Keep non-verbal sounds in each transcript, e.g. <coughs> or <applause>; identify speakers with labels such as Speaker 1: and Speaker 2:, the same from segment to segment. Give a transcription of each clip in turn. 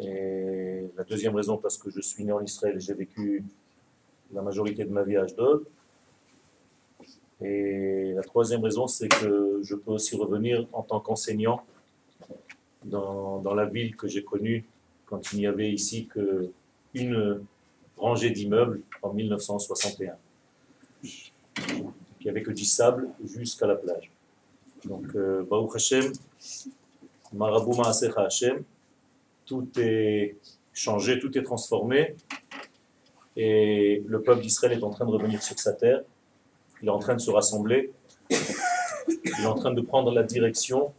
Speaker 1: Et la deuxième raison, parce que je suis né en Israël et j'ai vécu la majorité de ma vie à Ashdod. Et la troisième raison, c'est que je peux aussi revenir en tant qu'enseignant dans, dans, la ville que j'ai connue quand il n'y avait ici qu'une rangée d'immeubles en 1961. Il n'y avait que du sable jusqu'à la plage. Donc, euh, Baruch Hashem, Marabou Maasecha Hashem, tout est changé, tout est transformé. Et le peuple d'Israël est en train de revenir sur sa terre. Il est en train de se rassembler. Il est en train de prendre la direction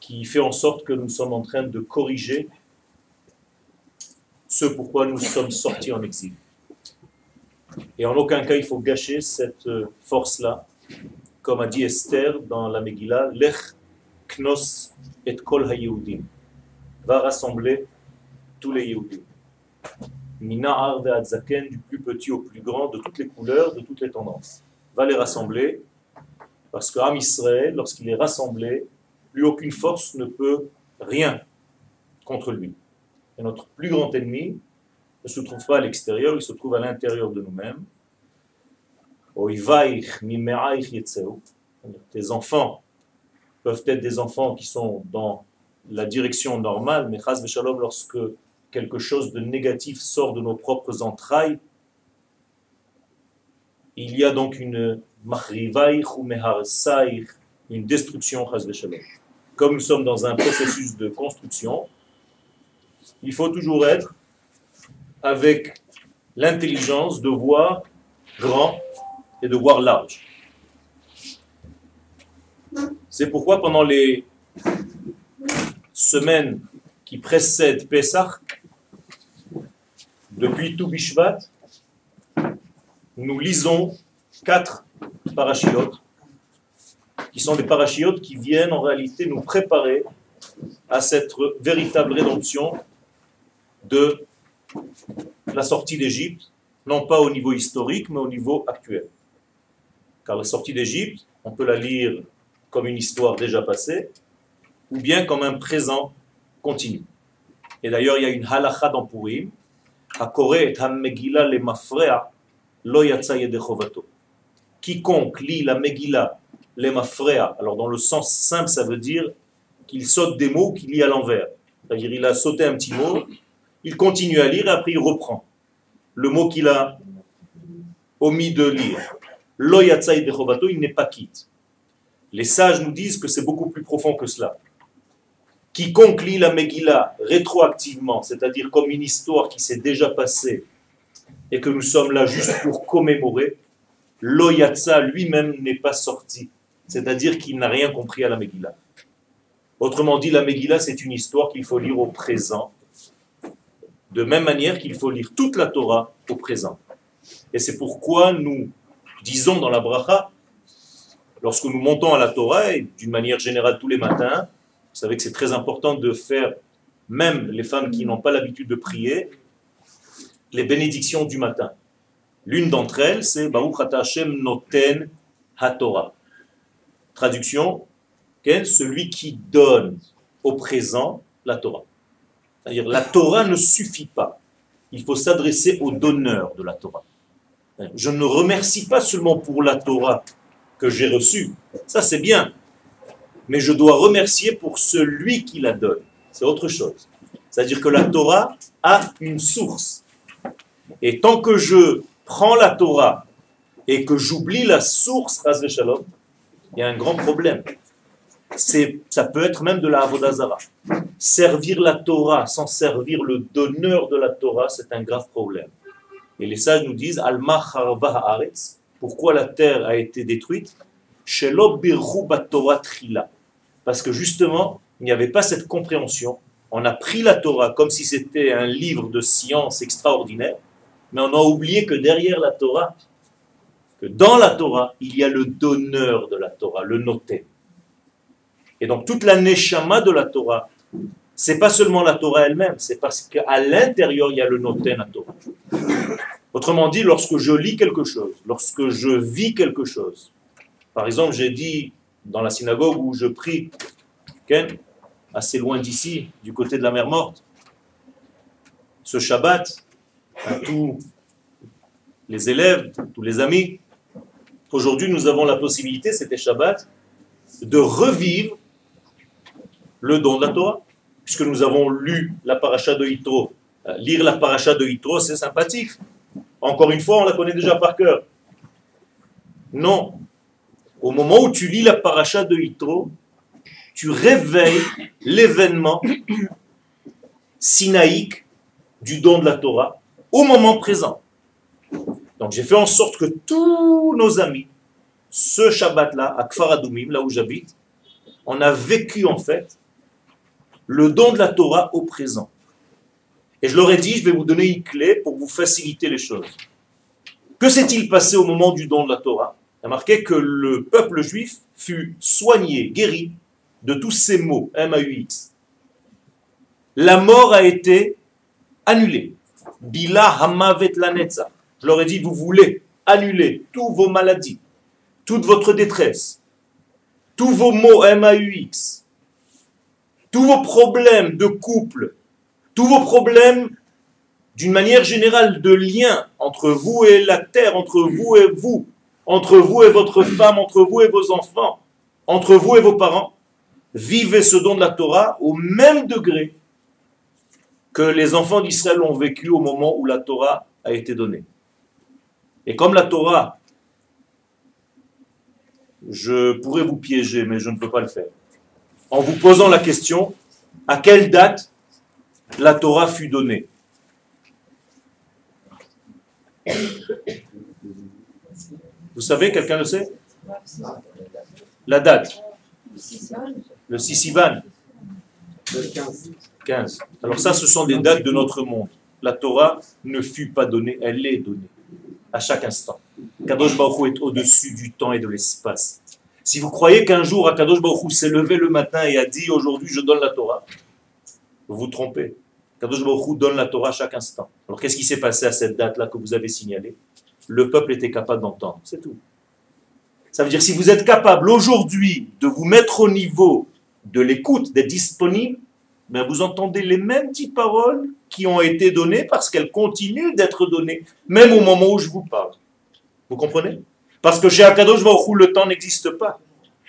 Speaker 1: qui fait en sorte que nous sommes en train de corriger ce pourquoi nous sommes sortis en exil. Et en aucun cas il faut gâcher cette force-là, comme a dit Esther dans la Megillah, Lech Knos et Kol HaYehudim, va rassembler tous les Yehudim. Mina Zaken, du plus petit au plus grand, de toutes les couleurs, de toutes les tendances. Va les rassembler, parce qu'Am Israël, lorsqu'il est rassemblé, plus aucune force ne peut rien contre lui. Et notre plus grand ennemi ne se trouve pas à l'extérieur, il se trouve à l'intérieur de nous-mêmes. Tes enfants peuvent être des enfants qui sont dans la direction normale, mais lorsque quelque chose de négatif sort de nos propres entrailles, il y a donc une une destruction, comme nous sommes dans un processus de construction, il faut toujours être avec l'intelligence de voir grand et de voir large. C'est pourquoi pendant les semaines qui précèdent Pessah, depuis tout Bishvat, nous lisons quatre parachiotes, qui sont des parachiotes qui viennent en réalité nous préparer à cette véritable rédemption de la sortie d'Égypte, non pas au niveau historique, mais au niveau actuel. Car la sortie d'Égypte, on peut la lire comme une histoire déjà passée, ou bien comme un présent continu. Et d'ailleurs, il y a une halakha dans Purim, Quiconque lit la Megillah le mafrea, alors dans le sens simple, ça veut dire qu'il saute des mots qu'il lit à l'envers. C'est-à-dire il a sauté un petit mot, il continue à lire et après il reprend le mot qu'il a omis de lire. Lo il n'est pas quitte. Les sages nous disent que c'est beaucoup plus profond que cela. Quiconque lit la Megillah rétroactivement, c'est-à-dire comme une histoire qui s'est déjà passée et que nous sommes là juste pour commémorer, Loyatsa lui-même n'est pas sorti, c'est-à-dire qu'il n'a rien compris à la Megillah. Autrement dit, la Megillah, c'est une histoire qu'il faut lire au présent, de même manière qu'il faut lire toute la Torah au présent. Et c'est pourquoi nous disons dans la bracha, lorsque nous montons à la Torah, et d'une manière générale tous les matins, vous savez que c'est très important de faire, même les femmes qui n'ont pas l'habitude de prier, les bénédictions du matin. L'une d'entre elles, c'est Baruch Hashem Noten HaTorah. Traduction, celui qui donne au présent la Torah. C'est-à-dire, la Torah ne suffit pas. Il faut s'adresser au donneur de la Torah. Je ne remercie pas seulement pour la Torah que j'ai reçue. Ça, c'est bien mais je dois remercier pour celui qui la donne. C'est autre chose. C'est-à-dire que la Torah a une source. Et tant que je prends la Torah et que j'oublie la source, il y a un grand problème. Ça peut être même de la Avodazara. Servir la Torah sans servir le donneur de la Torah, c'est un grave problème. Et les sages nous disent Alma Pourquoi la terre a été détruite parce que justement, il n'y avait pas cette compréhension. On a pris la Torah comme si c'était un livre de science extraordinaire, mais on a oublié que derrière la Torah, que dans la Torah, il y a le donneur de la Torah, le noté. Et donc toute la neshama de la Torah, c'est pas seulement la Torah elle-même, c'est parce qu'à l'intérieur, il y a le noté la Torah. Autrement dit, lorsque je lis quelque chose, lorsque je vis quelque chose, par exemple, j'ai dit dans la synagogue où je prie, assez loin d'ici, du côté de la mer morte. Ce Shabbat, à tous les élèves, tous les amis, aujourd'hui nous avons la possibilité, c'était Shabbat, de revivre le don de la Torah, puisque nous avons lu la paracha de Yitro. Euh, lire la paracha de Yitro, c'est sympathique. Encore une fois, on la connaît déjà par cœur. Non. Au moment où tu lis la paracha de Yitro, tu réveilles l'événement sinaïque du don de la Torah au moment présent. Donc j'ai fait en sorte que tous nos amis, ce Shabbat-là, à Kfaradoumim, là où j'habite, on a vécu en fait le don de la Torah au présent. Et je leur ai dit, je vais vous donner une clé pour vous faciliter les choses. Que s'est-il passé au moment du don de la Torah? Il a marqué que le peuple juif fut soigné, guéri de tous ces M-A-U-X. La mort a été annulée. Bila hamavet lanetza. Je leur ai dit, vous voulez annuler toutes vos maladies, toute votre détresse, tous vos mots M-A-U-X, tous vos problèmes de couple, tous vos problèmes d'une manière générale de lien entre vous et la terre, entre vous et vous, entre vous et votre femme, entre vous et vos enfants, entre vous et vos parents, vivez ce don de la Torah au même degré que les enfants d'Israël ont vécu au moment où la Torah a été donnée. Et comme la Torah, je pourrais vous piéger, mais je ne peux pas le faire, en vous posant la question, à quelle date la Torah fut donnée Vous savez, quelqu'un le sait? La date le Sissivan. Le 15. Alors ça, ce sont des dates de notre monde. La Torah ne fut pas donnée, elle est donnée à chaque instant. Kadosh Baruch est au-dessus du temps et de l'espace. Si vous croyez qu'un jour Kadosh Baruch s'est levé le matin et a dit aujourd'hui je donne la Torah, vous vous trompez. Kadosh Baruch donne la Torah à chaque instant. Alors qu'est-ce qui s'est passé à cette date-là que vous avez signalée Le peuple était capable d'entendre, c'est tout. Ça veut dire si vous êtes capable aujourd'hui de vous mettre au niveau de l'écoute, d'être disponible, mais vous entendez les mêmes petites paroles qui ont été données parce qu'elles continuent d'être données, même au moment où je vous parle. Vous comprenez? Parce que chez Akadosh Baruch le temps n'existe pas.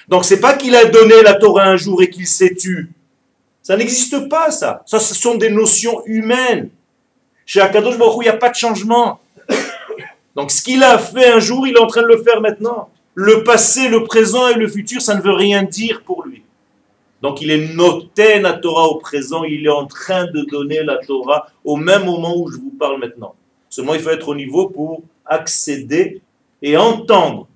Speaker 1: Donc c'est pas qu'il a donné la Torah un jour et qu'il s'est tu. Ça n'existe pas, ça. Ça, ce sont des notions humaines. Chez Akadosh Baruch il n'y a pas de changement. Donc ce qu'il a fait un jour, il est en train de le faire maintenant. Le passé, le présent et le futur, ça ne veut rien dire pour lui. Donc il est noté la Torah au présent, il est en train de donner la Torah au même moment où je vous parle maintenant. Seulement il faut être au niveau pour accéder et entendre,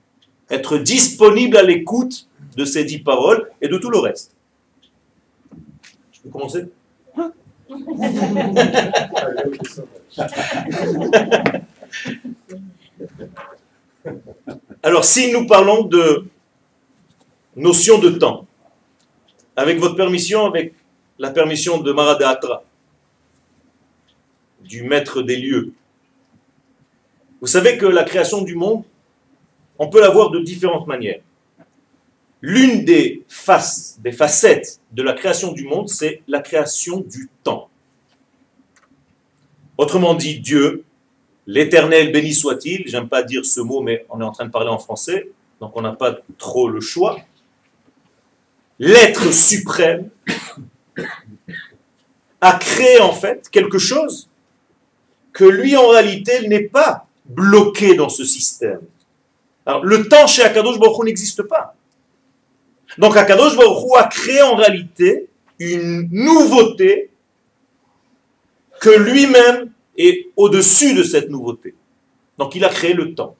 Speaker 1: être disponible à l'écoute de ces dix paroles et de tout le reste. Commencer <laughs> Alors si nous parlons de notion de temps, avec votre permission, avec la permission de Maradatra, du maître des lieux. Vous savez que la création du monde, on peut la voir de différentes manières. L'une des des facettes de la création du monde, c'est la création du temps. Autrement dit, Dieu, l'éternel béni soit-il, j'aime pas dire ce mot, mais on est en train de parler en français, donc on n'a pas trop le choix l'être suprême a créé en fait quelque chose que lui en réalité n'est pas bloqué dans ce système. Alors, le temps chez Akadosh Baruch n'existe pas. Donc Akadosh Baruch a créé en réalité une nouveauté que lui-même est au-dessus de cette nouveauté. Donc il a créé le temps.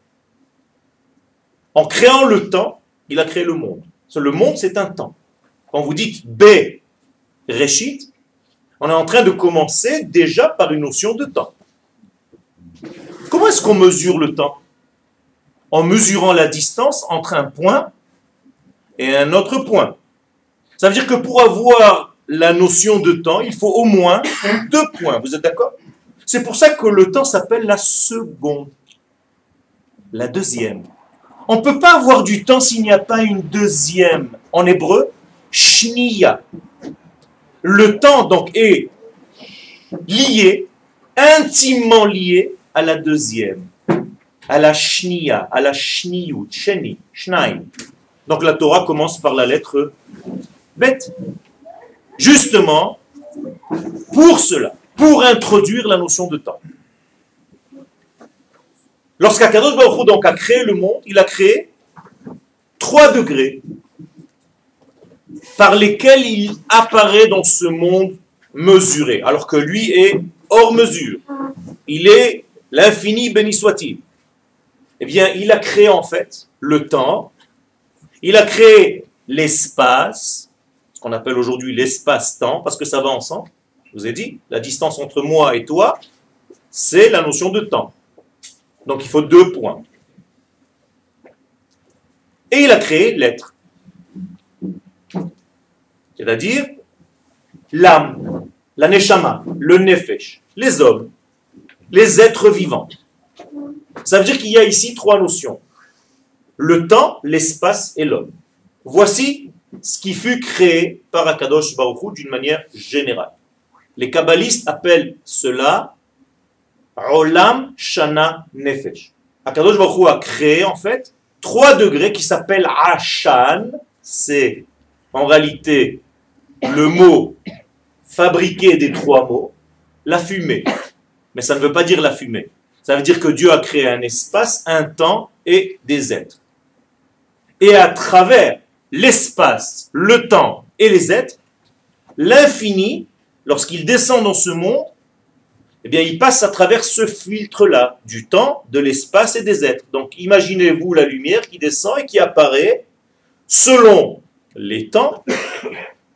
Speaker 1: En créant le temps, il a créé le monde. Le monde, c'est un temps. Quand vous dites B, Réchit, on est en train de commencer déjà par une notion de temps. Comment est-ce qu'on mesure le temps? En mesurant la distance entre un point et un autre point. Ça veut dire que pour avoir la notion de temps, il faut au moins deux points. Vous êtes d'accord? C'est pour ça que le temps s'appelle la seconde. La deuxième. On ne peut pas avoir du temps s'il n'y a pas une deuxième. En hébreu, Shniya. Le temps donc est lié, intimement lié à la deuxième, à la shnia, à la shniyut, sheni, shnaim. Donc la Torah commence par la lettre bête. Justement, pour cela, pour introduire la notion de temps. Lorsqu'Akadosh Baruch a créé le monde, il a créé trois degrés par lesquels il apparaît dans ce monde mesuré, alors que lui est hors mesure. Il est l'infini béni soit-il. Eh bien, il a créé en fait le temps, il a créé l'espace, ce qu'on appelle aujourd'hui l'espace-temps, parce que ça va ensemble. Je vous ai dit, la distance entre moi et toi, c'est la notion de temps. Donc il faut deux points. Et il a créé l'être. C'est-à-dire l'âme, la neshama, le nefesh, les hommes, les êtres vivants. Ça veut dire qu'il y a ici trois notions. Le temps, l'espace et l'homme. Voici ce qui fut créé par Akadosh Baruch d'une manière générale. Les kabbalistes appellent cela Olam Shana Nefesh. Akadosh Baruch a créé en fait trois degrés qui s'appellent Ashan. C'est en réalité le mot fabriqué des trois mots, la fumée. Mais ça ne veut pas dire la fumée. Ça veut dire que Dieu a créé un espace, un temps et des êtres. Et à travers l'espace, le temps et les êtres, l'infini, lorsqu'il descend dans ce monde, eh bien, il passe à travers ce filtre-là, du temps, de l'espace et des êtres. Donc, imaginez-vous la lumière qui descend et qui apparaît selon les temps,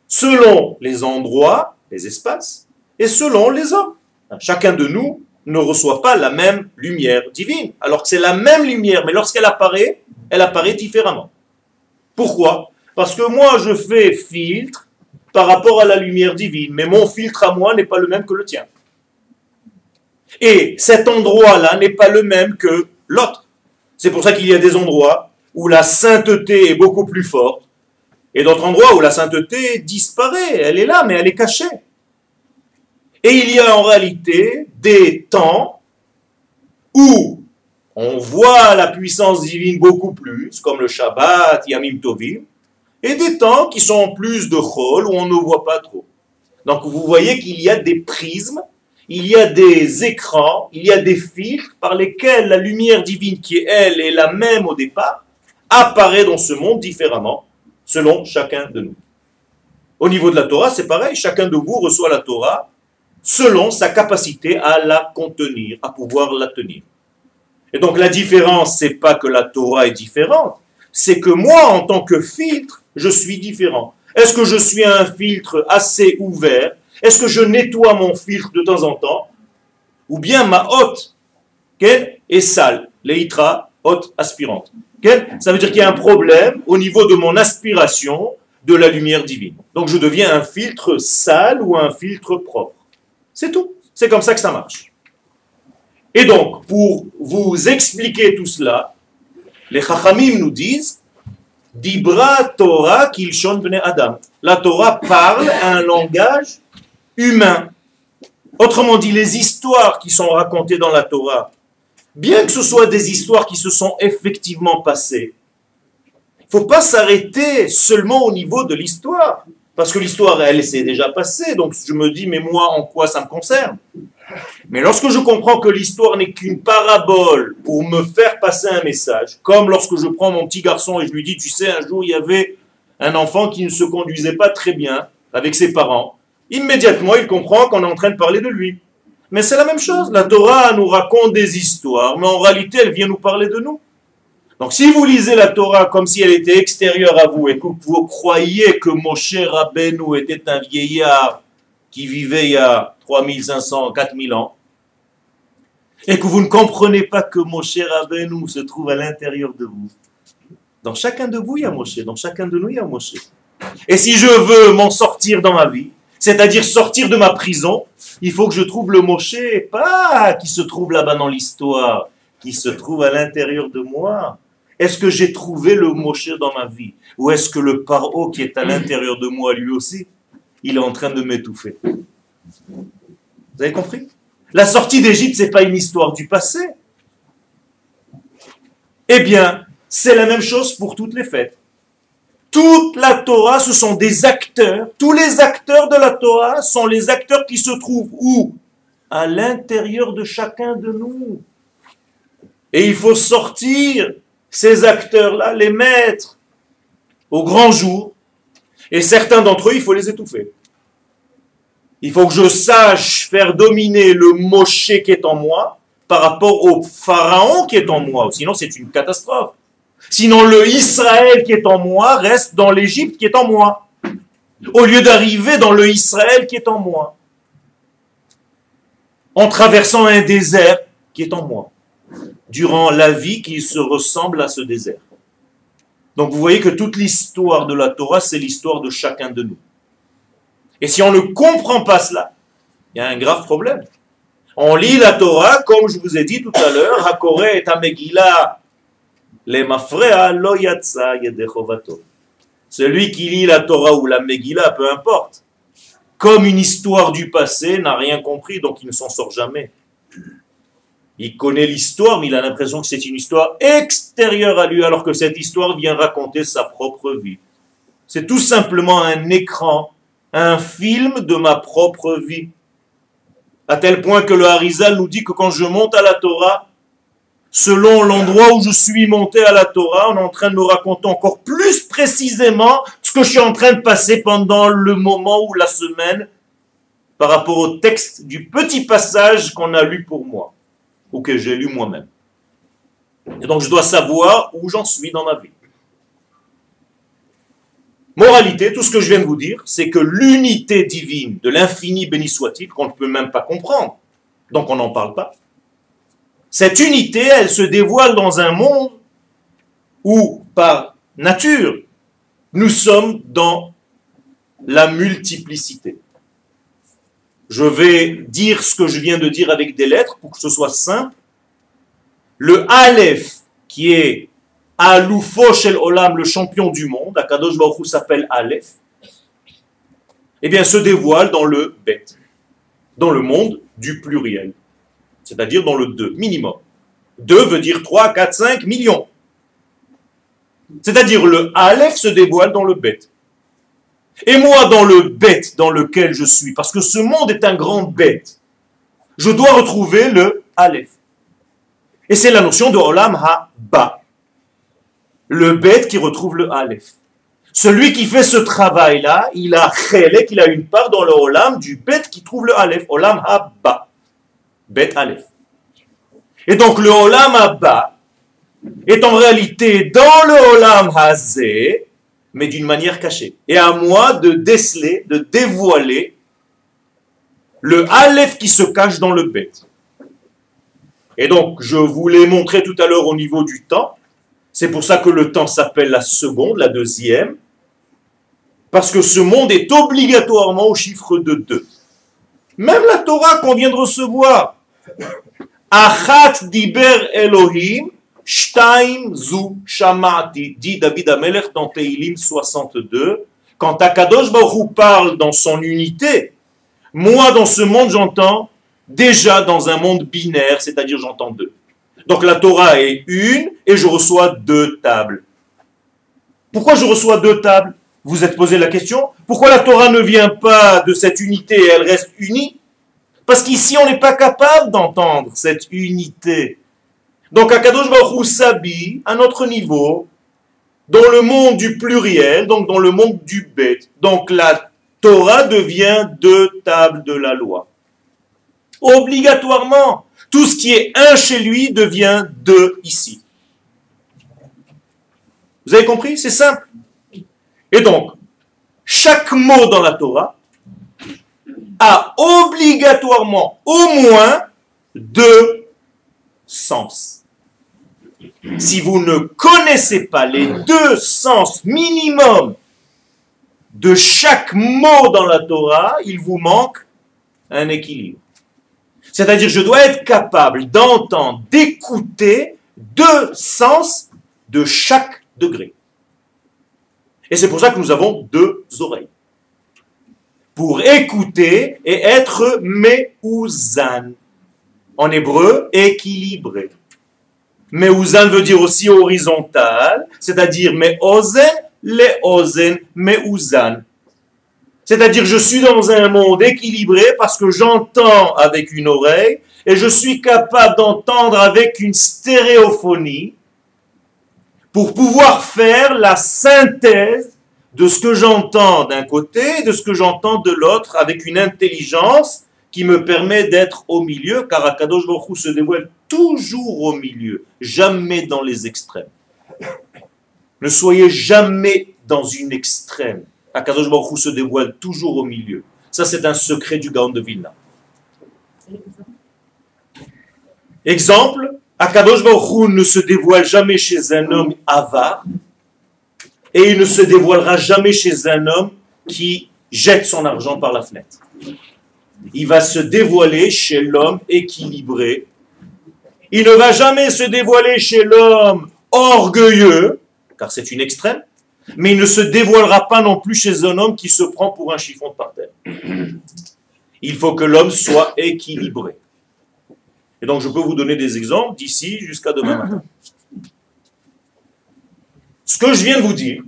Speaker 1: selon les endroits, les espaces, et selon les hommes. Chacun de nous ne reçoit pas la même lumière divine, alors que c'est la même lumière, mais lorsqu'elle apparaît, elle apparaît différemment. Pourquoi? Parce que moi, je fais filtre par rapport à la lumière divine, mais mon filtre à moi n'est pas le même que le tien. Et cet endroit-là n'est pas le même que l'autre. C'est pour ça qu'il y a des endroits où la sainteté est beaucoup plus forte et d'autres endroits où la sainteté disparaît. Elle est là, mais elle est cachée. Et il y a en réalité des temps où on voit la puissance divine beaucoup plus, comme le Shabbat, Yamim Tovim, et des temps qui sont plus de chol, où on ne voit pas trop. Donc vous voyez qu'il y a des prismes, il y a des écrans, il y a des filtres par lesquels la lumière divine, qui est elle est la même au départ, apparaît dans ce monde différemment, selon chacun de nous. Au niveau de la Torah, c'est pareil, chacun de vous reçoit la Torah selon sa capacité à la contenir, à pouvoir la tenir. Et donc la différence, c'est pas que la Torah est différente, c'est que moi, en tant que filtre, je suis différent. Est-ce que je suis un filtre assez ouvert? Est-ce que je nettoie mon filtre de temps en temps? Ou bien ma hotte est sale, l'éitra, hotte aspirante. Ça veut dire qu'il y a un problème au niveau de mon aspiration de la lumière divine. Donc je deviens un filtre sale ou un filtre propre. C'est tout. C'est comme ça que ça marche. Et donc, pour vous expliquer tout cela, les Chachamim nous disent Dibra Torah kilshon bne Adam. La Torah parle un langage humain. Autrement dit, les histoires qui sont racontées dans la Torah, bien que ce soit des histoires qui se sont effectivement passées, il ne faut pas s'arrêter seulement au niveau de l'histoire. Parce que l'histoire, elle, s'est déjà passée. Donc je me dis, mais moi, en quoi ça me concerne? Mais lorsque je comprends que l'histoire n'est qu'une parabole pour me faire passer un message, comme lorsque je prends mon petit garçon et je lui dis, tu sais, un jour il y avait un enfant qui ne se conduisait pas très bien avec ses parents, immédiatement il comprend qu'on est en train de parler de lui. Mais c'est la même chose, la Torah nous raconte des histoires, mais en réalité elle vient nous parler de nous. Donc si vous lisez la Torah comme si elle était extérieure à vous et que vous croyez que Moshe Rabbeinu était un vieillard qui vivait il y a 3500, 4000 ans, et que vous ne comprenez pas que Moshe Rabbeinu se trouve à l'intérieur de vous. Dans chacun de vous, il y a Moshe. Dans chacun de nous, il y a Moshe. Et si je veux m'en sortir dans ma vie, c'est-à-dire sortir de ma prison, il faut que je trouve le Moshe, pas qui se trouve là-bas dans l'histoire, qui se trouve à l'intérieur de moi. Est-ce que j'ai trouvé le Moshe dans ma vie? Ou est-ce que le paro qui est à l'intérieur de moi, lui aussi, il est en train de m'étouffer. Vous avez compris? La sortie d'Égypte, ce n'est pas une histoire du passé. Eh bien, c'est la même chose pour toutes les fêtes. Toute la Torah, ce sont des acteurs. Tous les acteurs de la Torah sont les acteurs qui se trouvent où? À l'intérieur de chacun de nous. Et il faut sortir ces acteurs-là, les mettre au grand jour. Et certains d'entre eux, il faut les étouffer. Il faut que je sache faire dominer le Moshe qui est en moi par rapport au Pharaon qui est en moi. Sinon, c'est une catastrophe. Sinon, le Israël qui est en moi reste dans l'Égypte qui est en moi. Au lieu d'arriver dans le Israël qui est en moi. En traversant un désert qui est en moi. Durant la vie qui se ressemble à ce désert. Donc vous voyez que toute l'histoire de la Torah, c'est l'histoire de chacun de nous. Et si on ne comprend pas cela, il y a un grave problème. On lit la Torah, comme je vous ai dit tout à l'heure, Hakore et Amegila celui qui lit la Torah ou la Megillah, peu importe, comme une histoire du passé, n'a rien compris, donc il ne s'en sort jamais. Il connaît l'histoire, mais il a l'impression que c'est une histoire extérieure à lui, alors que cette histoire vient raconter sa propre vie. C'est tout simplement un écran, un film de ma propre vie. À tel point que le Harizal nous dit que quand je monte à la Torah, selon l'endroit où je suis monté à la Torah, on est en train de me raconter encore plus précisément ce que je suis en train de passer pendant le moment ou la semaine par rapport au texte du petit passage qu'on a lu pour moi ou que j'ai lu moi-même. Et donc je dois savoir où j'en suis dans ma vie. Moralité, tout ce que je viens de vous dire, c'est que l'unité divine de l'infini béni soit-il, qu'on ne peut même pas comprendre, donc on n'en parle pas, cette unité, elle se dévoile dans un monde où, par nature, nous sommes dans la multiplicité. Je vais dire ce que je viens de dire avec des lettres pour que ce soit simple. Le Aleph, qui est Aloufo Shel Olam, le champion du monde, Akadosh Baruch s'appelle Aleph, eh bien, se dévoile dans le Bet, dans le monde du pluriel c'est-à-dire dans le 2, minimum. 2 veut dire 3, 4, 5 millions. C'est-à-dire le Aleph se dévoile dans le bête. Et moi, dans le bête dans lequel je suis, parce que ce monde est un grand bête, je dois retrouver le Aleph. Et c'est la notion de Olam Ha-Ba. Le bête qui retrouve le Aleph. Celui qui fait ce travail-là, il a qu'il a une part dans le Olam du bête qui trouve le Aleph. Olam Ha-Ba. Bet Aleph. Et donc le Olam Abba est en réalité dans le Olam Hazé, mais d'une manière cachée. Et à moi de déceler, de dévoiler le Aleph qui se cache dans le Bet. Et donc, je vous l'ai montré tout à l'heure au niveau du temps. C'est pour ça que le temps s'appelle la seconde, la deuxième. Parce que ce monde est obligatoirement au chiffre de deux. Même la Torah qu'on vient de recevoir, Achat diber Elohim, Shtaim zu shamati, dit David Amelech dans Teilim 62. Quand Akadosh Baruch parle dans son unité, moi dans ce monde j'entends déjà dans un monde binaire, c'est-à-dire j'entends deux. Donc la Torah est une et je reçois deux tables. Pourquoi je reçois deux tables? Vous êtes posé la question Pourquoi la Torah ne vient pas de cette unité et elle reste unie? Parce qu'ici, on n'est pas capable d'entendre cette unité. Donc, Akadosh Baruch s'habille à notre niveau, dans le monde du pluriel, donc dans le monde du bête. Donc, la Torah devient deux tables de la loi. Obligatoirement, tout ce qui est un chez lui devient deux ici. Vous avez compris? C'est simple. Et donc, chaque mot dans la Torah a obligatoirement au moins deux sens. Si vous ne connaissez pas les deux sens minimum de chaque mot dans la Torah, il vous manque un équilibre. C'est-à-dire, je dois être capable d'entendre, d'écouter deux sens de chaque degré. Et c'est pour ça que nous avons deux oreilles. pour écouter et être meuzan. En hébreu, équilibré. Meuzan veut dire aussi horizontal, c'est-à-dire meozen, leozen, meuzan. C'est-à-dire je suis dans un monde équilibré parce que j'entends avec une oreille et je suis capable d'entendre avec une stéréophonie pour pouvoir faire la synthèse de ce que j'entends d'un côté et de ce que j'entends de l'autre avec une intelligence qui me permet d'être au milieu, car Akadosh se dévoile toujours au milieu, jamais dans les extrêmes. Ne soyez jamais dans une extrême. Akadosh se dévoile toujours au milieu. Ça, c'est un secret du Gaon de Vilna. Exemple, Akadosh ne se dévoile jamais chez un homme avare, et il ne se dévoilera jamais chez un homme qui jette son argent par la fenêtre. Il va se dévoiler chez l'homme équilibré. Il ne va jamais se dévoiler chez l'homme orgueilleux, car c'est une extrême, mais il ne se dévoilera pas non plus chez un homme qui se prend pour un chiffon de par terre. <clears throat> Il faut que l'homme soit équilibré. Et donc je peux vous donner des exemples d'ici jusqu'à demain matin. Ce que je viens de vous dire,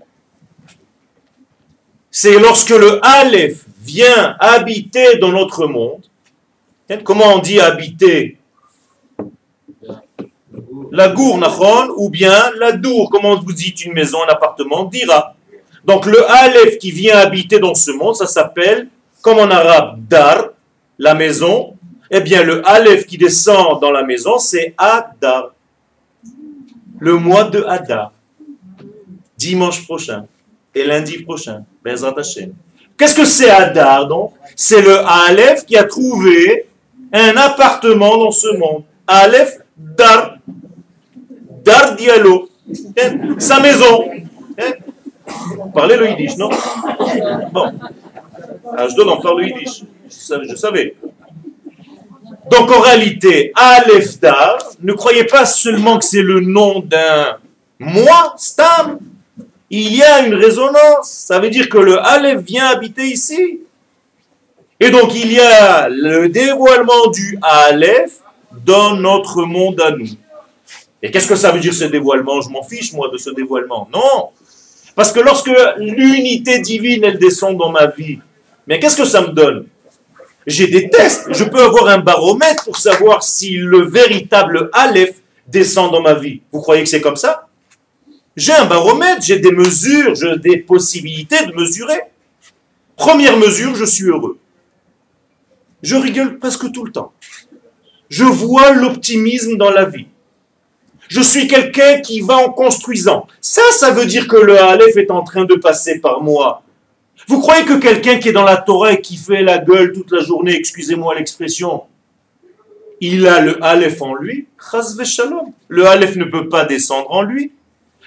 Speaker 1: c'est lorsque le Aleph vient habiter dans notre monde. Comment on dit habiter? La gour, ou bien la dour, comment vous dites une maison, un appartement, dira. Donc le Aleph qui vient habiter dans ce monde, ça s'appelle, comme en arabe, dar, la maison. Eh bien, le Aleph qui descend dans la maison, c'est Adar. Le mois de Adar dimanche prochain et lundi prochain. Qu'est-ce que c'est Adar donc? C'est le Aleph qui a trouvé un appartement dans ce monde. Aleph Dar. Dar Diallo. Sa maison. Parlez le yiddish, non? Bon. Ah, je donne encore le yiddish. Je savais. Donc en réalité, Aleph Dar, ne croyez pas seulement que c'est le nom d'un moi, Stam, il y a une résonance. Ça veut dire que le Aleph vient habiter ici. Et donc il y a le dévoilement du Aleph dans notre monde à nous. Et qu'est-ce que ça veut dire ce dévoilement? Je m'en fiche moi de ce dévoilement. Non. Parce que lorsque l'unité divine, elle descend dans ma vie, mais qu'est-ce que ça me donne? J'ai des tests. Je peux avoir un baromètre pour savoir si le véritable Aleph descend dans ma vie. Vous croyez que c'est comme ça? J'ai un baromètre, j'ai des mesures, j'ai des possibilités de mesurer. Première mesure, je suis heureux. Je rigole presque tout le temps. Je vois l'optimisme dans la vie. Je suis quelqu'un qui va en construisant. Ça, ça veut dire que le Aleph est en train de passer par moi. Vous croyez que quelqu'un qui est dans la Torah et qui fait la gueule toute la journée, excusez-moi l'expression, il a le Aleph en lui? Le Aleph ne peut pas descendre en lui.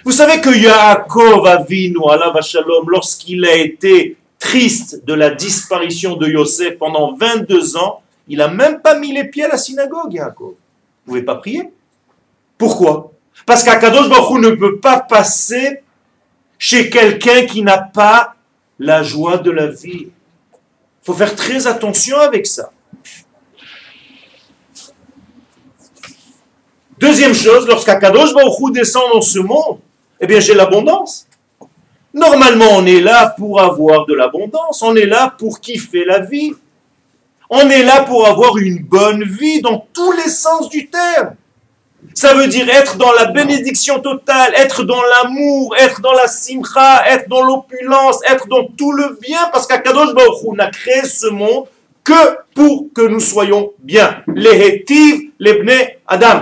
Speaker 1: Vous savez que Yaakov Avinu, Allah Shalom, lorsqu'il a été triste de la disparition de Yosef pendant 22 ans, il n'a même pas mis les pieds à la synagogue, Yaakov. Vous ne pouvez pas prier. Pourquoi? Parce qu'Akadosh Baruch ne peut pas passer chez quelqu'un qui n'a pas la joie de la vie. Il faut faire très attention avec ça. Deuxième chose, lorsqu'Akadosh Baruch descend dans ce monde, eh bien j'ai l'abondance. Normalement, on est là pour avoir de l'abondance, on est là pour kiffer la vie. On est là pour avoir une bonne vie dans tous les sens du terme. Ça veut dire être dans la bénédiction totale, être dans l'amour, être dans la simcha, être dans l'opulence, être dans tout le bien, parce qu'Akadosh Baruch n'a créé ce monde que pour que nous soyons bien. Les hétiv, les Adam.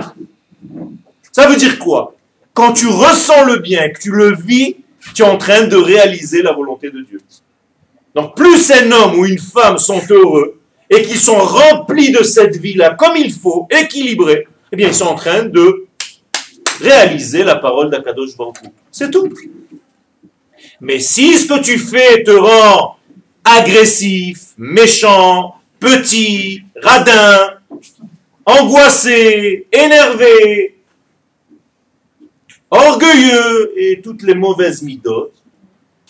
Speaker 1: Ça veut dire quoi? Quand tu ressens le bien, que tu le vis, tu es en train de réaliser la volonté de Dieu. Donc plus un homme ou une femme sont heureux et qu'ils sont remplis de cette vie-là comme il faut, équilibrés, eh bien ils sont en train de réaliser la parole d'Akadosh Baruch C'est tout. Mais si ce que tu fais te rend agressif, méchant, petit, radin, angoissé, énervé, orgueilleux et toutes les mauvaises midotes,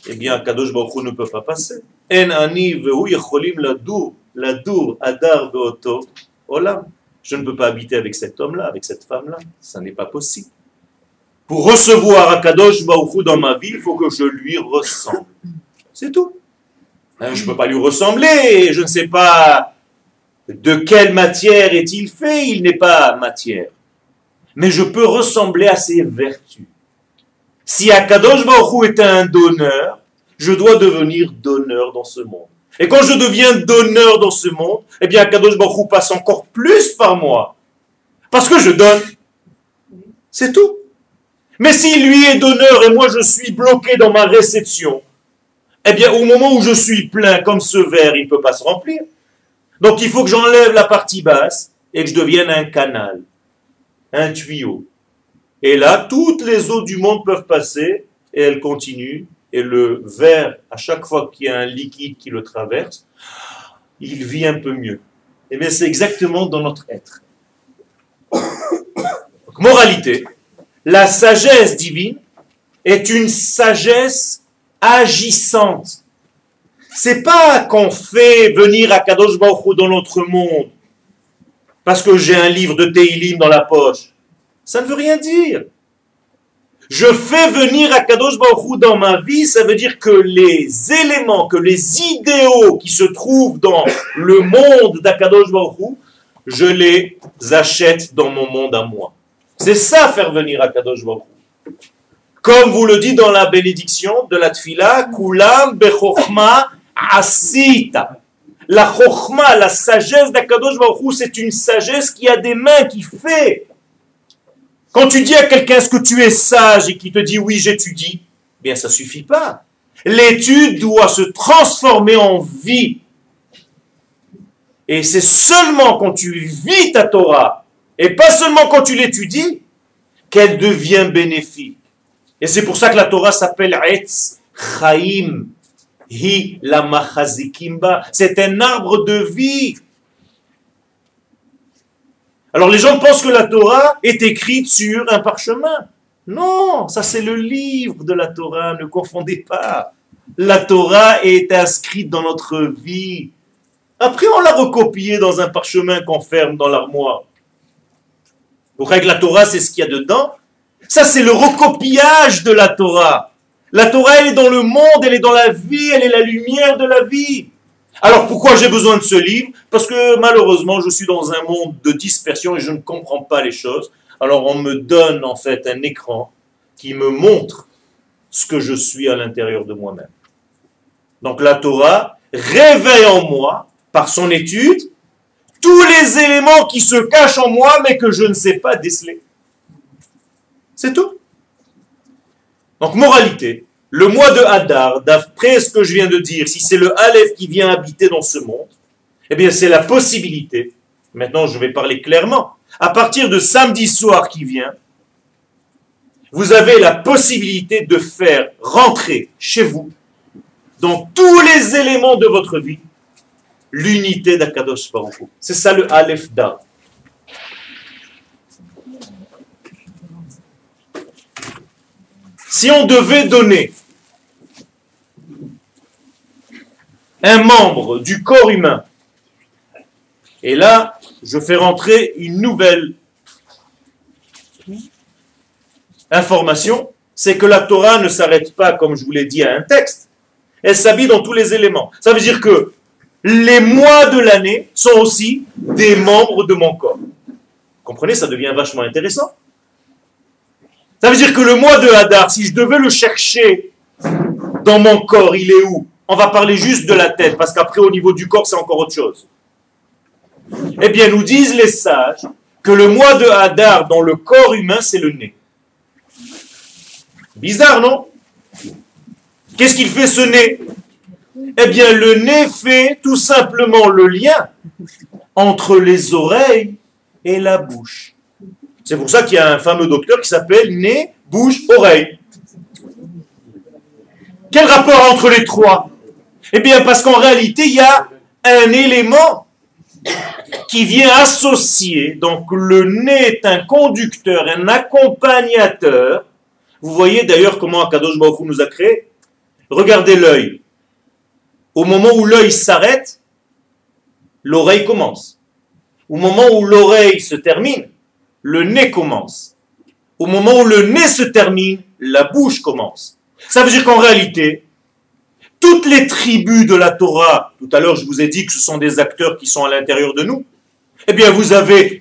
Speaker 1: eh bien, Kadosh Baruch ne peut pas passer. En ani yecholim ladur, ladur adar olam. Je ne peux pas habiter avec cet homme-là, avec cette femme-là. Ça n'est pas possible. Pour recevoir Akadosh Baruch dans ma vie, il faut que je lui ressemble. C'est tout. Hein, je ne peux pas lui ressembler, je ne sais pas de quelle matière est-il fait, il n'est pas matière. Mais je peux ressembler à ses vertus. Si Akadosh Baruch est un donneur, je dois devenir donneur dans ce monde. Et quand je deviens donneur dans ce monde, eh bien Akadosh Baruch passe encore plus par moi. Parce que je donne. C'est tout. Mais s'il lui est donneur et moi je suis bloqué dans ma réception, eh bien au moment où je suis plein comme ce verre, il ne peut pas se remplir. Donc il faut que j'enlève la partie basse et que je devienne un canal, un tuyau. Et là, toutes les eaux du monde peuvent passer et elles continuent. Et le verre, à chaque fois qu'il y a un liquide qui le traverse, il vit un peu mieux. Et eh bien c'est exactement dans notre être. moralité, la sagesse divine est une sagesse agissante. C'est pas qu'on fait venir à Kadosh Baruch dans notre monde parce que j'ai un livre de Teilim dans la poche. Ça ne veut rien dire. Je fais venir à Kadosh Baruch dans ma vie, ça veut dire que les éléments, que les idéaux qui se trouvent dans le monde d'Akadosh Baruch je les achète dans mon monde à moi. C'est ça faire venir à Kadosh Baruch Comme vous le dit dans la bénédiction de la Tfila, Kulam Bechokma Asita. La Chochma, la sagesse d'Akadosh Baruch c'est une sagesse qui a des mains, qui fait. Quand tu dis à quelqu'un ce que tu es sage et qui te dit oui, j'étudie, bien ça suffit pas. L'étude doit se transformer en vie. Et c'est seulement quand tu vis ta Torah, et pas seulement quand tu l'étudies, qu'elle devient bénéfique. Et c'est pour ça que la Torah s'appelle Etz Chaim. Hi la Machazikimba. C'est un arbre de vie. Alors les gens pensent que la Torah est écrite sur un parchemin. Non, ça c'est le livre de la Torah, ne confondez pas. La Torah est inscrite dans notre vie. Après, on l'a recopiée dans un parchemin qu'on ferme dans l'armoire. Vous croyez que la Torah, c'est ce qu'il y a dedans Ça, c'est le recopiage de la Torah. La Torah, elle est dans le monde, elle est dans la vie, elle est la lumière de la vie. Alors pourquoi j'ai besoin de ce livre? Parce que malheureusement, je suis dans un monde de dispersion et je ne comprends pas les choses. Alors on me donne en fait un écran qui me montre ce que je suis à l'intérieur de moi-même. Donc la Torah réveille en moi, par son étude, tous les éléments qui se cachent en moi, mais que je ne sais pas déceler. C'est tout. Donc, moralité, le mois de Hadar, d'après ce que je viens de dire, si c'est le Aleph qui vient habiter dans ce monde, eh bien, c'est la possibilité. Maintenant, je vais parler clairement. À partir de samedi soir qui vient, vous avez la possibilité de faire rentrer chez vous, dans tous les éléments de votre vie, l'unité d'Akadosh Baruch C'est ça le Aleph Da. Si on devait donner un membre du corps humain, et là, je fais rentrer une nouvelle information, c'est que la Torah ne s'arrête pas, comme je vous l'ai dit, à un texte. Elle s'habille dans tous les éléments. Ça veut dire que les mois de l'année sont aussi des membres de mon corps. Comprenez, ça devient vachement intéressant. Ça veut dire que le mois de Hadar, si je devais le chercher dans mon corps, il est où? On va parler juste de la tête, parce qu'après, au niveau du corps, c'est encore autre chose. Eh bien, nous disent les sages que le mois de Hadar dans le corps humain, c'est le nez. Bizarre, non? Qu'est-ce qu'il fait ce nez? Eh bien, le nez fait tout simplement le lien entre les oreilles et la bouche. C'est pour ça qu'il y a un fameux docteur qui s'appelle nez, bouche, oreille. Quel rapport entre les trois? Eh bien, parce qu'en réalité, il y a un élément qui vient associer. Donc, le nez est un conducteur, un accompagnateur. Vous voyez d'ailleurs comment Akadosh Baruch nous a créé Regardez l'œil. Au moment où l'œil s'arrête, l'oreille commence. Au moment où l'oreille se termine, le nez commence. Au moment où le nez se termine, la bouche commence. Ça veut dire qu'en réalité, toutes les tribus de la Torah, tout à l'heure je vous ai dit que ce sont des acteurs qui sont à l'intérieur de nous, eh bien vous avez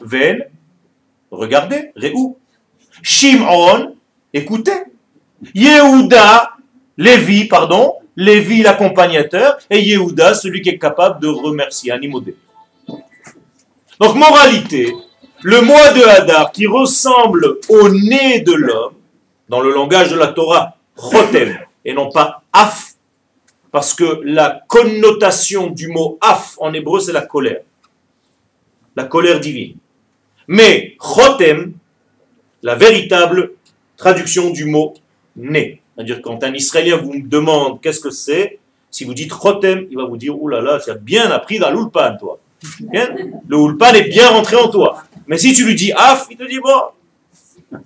Speaker 1: Ven, regardez, Réhou, Shimon, écoutez, Yehuda, Lévi, pardon, Lévi l'accompagnateur, et Yehuda, celui qui est capable de remercier, Animodé. Donc moralité, le mois de Hadar qui ressemble au nez de l'homme, dans le langage de la Torah, Chotem, et non pas Af, parce que la connotation du mot Af en hébreu, c'est la colère. La colère divine. Mais Chotem, la véritable traduction du mot nez. C'est-à-dire quand un Israélien vous demande qu'est-ce que c'est, si vous dites Chotem, il va vous dire, oulala, là tu as bien appris dans l'Ulpan, toi. Le Ulpan est bien rentré en toi. Mais si tu lui dis Af, il te dit, bon,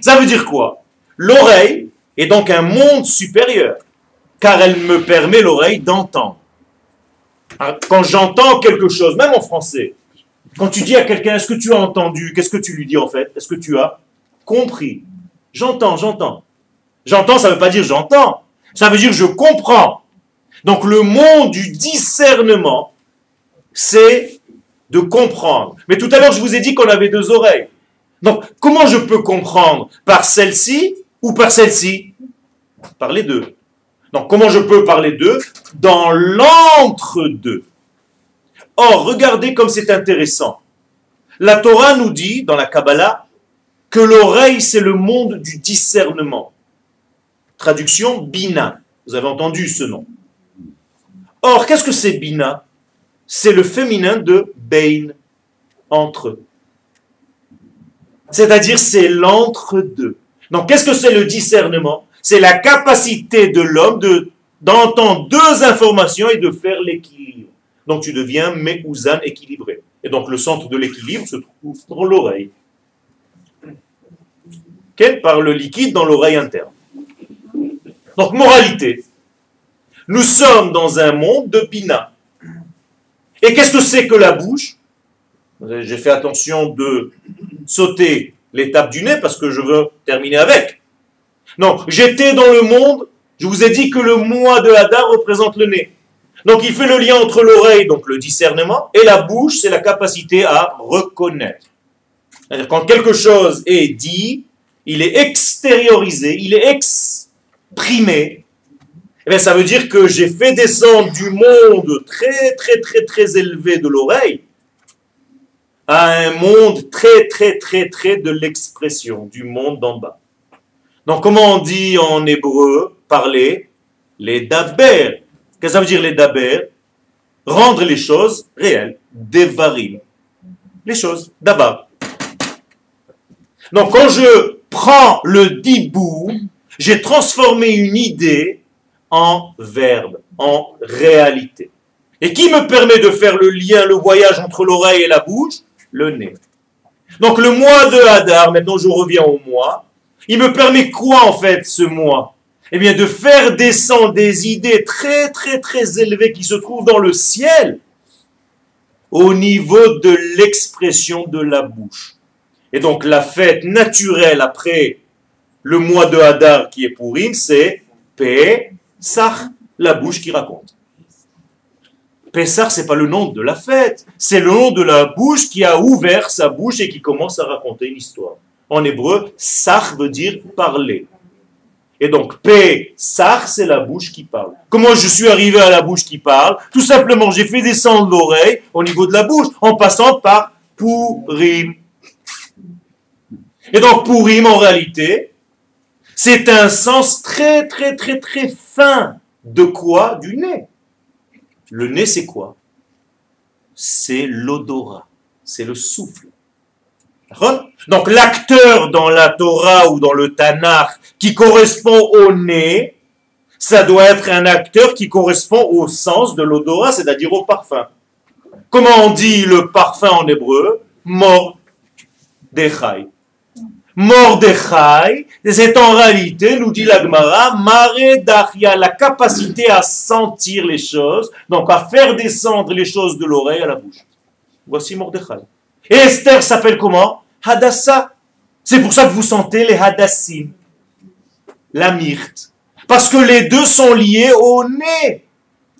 Speaker 1: ça veut dire quoi? L'oreille est donc un monde supérieur, car elle me permet l'oreille d'entendre. Ah, quand j'entends quelque chose, même en français, quand tu dis à quelqu'un, est-ce que tu as entendu? Qu'est-ce que tu lui dis en fait? Est-ce que tu as compris? J'entends, j'entends. J'entends, ça ne veut pas dire j'entends. Ça veut dire je comprends. Donc le monde du discernement, c'est de comprendre. Mais tout à l'heure, je vous ai dit qu'on avait deux oreilles. Donc, comment je peux comprendre Par celle-ci ou par celle-ci? Par les deux. Donc, comment je peux parler d'eux Dans l'entre-deux? Or, regardez comme c'est intéressant. La Torah nous dit, dans la Kabbalah, que l'oreille, c'est le monde du discernement. Traduction, Bina. Vous avez entendu ce nom. Or, qu'est-ce que c'est Bina? C'est le féminin de Bain, entre. C'est-à-dire, c'est l'entre-deux. Donc, qu'est-ce que c'est le discernement? C'est la capacité de l'homme de, d'entendre deux informations et de faire l'équilibre. Donc tu deviens Meouzan équilibré. Et donc le centre de l'équilibre se trouve dans l'oreille. Quel Par le liquide dans l'oreille interne. Donc moralité. Nous sommes dans un monde de Bina. Et qu'est-ce que c'est que la bouche? J'ai fait attention de sauter l'étape du nez parce que je veux terminer avec. Non, j'étais dans le monde, je vous ai dit que le mois de Hadar représente le nez. Donc il fait le lien entre l'oreille, donc le discernement, et la bouche, c'est la capacité à reconnaître. C'est-à-dire quand quelque chose est dit, il est extériorisé, il est exprimé, eh bien, ça veut dire que j'ai fait descendre du monde très très très très élevé de l'oreille à un monde très très très très de l'expression, du monde d'en bas. Donc comment on dit en hébreu, parler? Les daber, Qu'est-ce que ça veut dire les daber? Rendre les choses réelles. Devarim. Les choses. D'abord. Donc quand je prends le dibou, j'ai transformé une idée en verbe, en réalité. Et qui me permet de faire le lien, le voyage entre l'oreille et la bouche? Le nez. Donc le mois de Hadar, maintenant je reviens au mois, il me permet quoi en fait ce mois eh bien, de faire descendre des idées très, très, très élevées qui se trouvent dans le ciel au niveau de l'expression de la bouche. Et donc, la fête naturelle après le mois de Hadar qui est Purim, c'est Pesach, la bouche qui raconte. Pesach, c'est pas le nom de la fête, c'est le nom de la bouche qui a ouvert sa bouche et qui commence à raconter une histoire. En hébreu, Sach veut dire parler. Et donc, Sar, c'est la bouche qui parle. Comment je suis arrivé à la bouche qui parle? Tout simplement, j'ai fait descendre l'oreille au niveau de la bouche en passant par Purim. Et donc, Purim, en réalité, c'est un sens très, très, très, très fin. De quoi Du nez. Le nez, c'est quoi? C'est l'odorat. C'est le souffle. Donc l'acteur dans la Torah ou dans le Tanakh qui correspond au nez, ça doit être un acteur qui correspond au sens de l'odorat, c'est-à-dire au parfum. Comment on dit le parfum en hébreu? Mor dechai. Mordechai, c'est en réalité, nous dit l'Agmara, Mare Dachia, la capacité à sentir les choses, donc à faire descendre les choses de l'oreille à la bouche. Voici Mordechai. Et Esther s'appelle comment? Hadassah. C'est pour ça que vous sentez les Hadassim, la myrte. Parce que les deux sont liés au nez,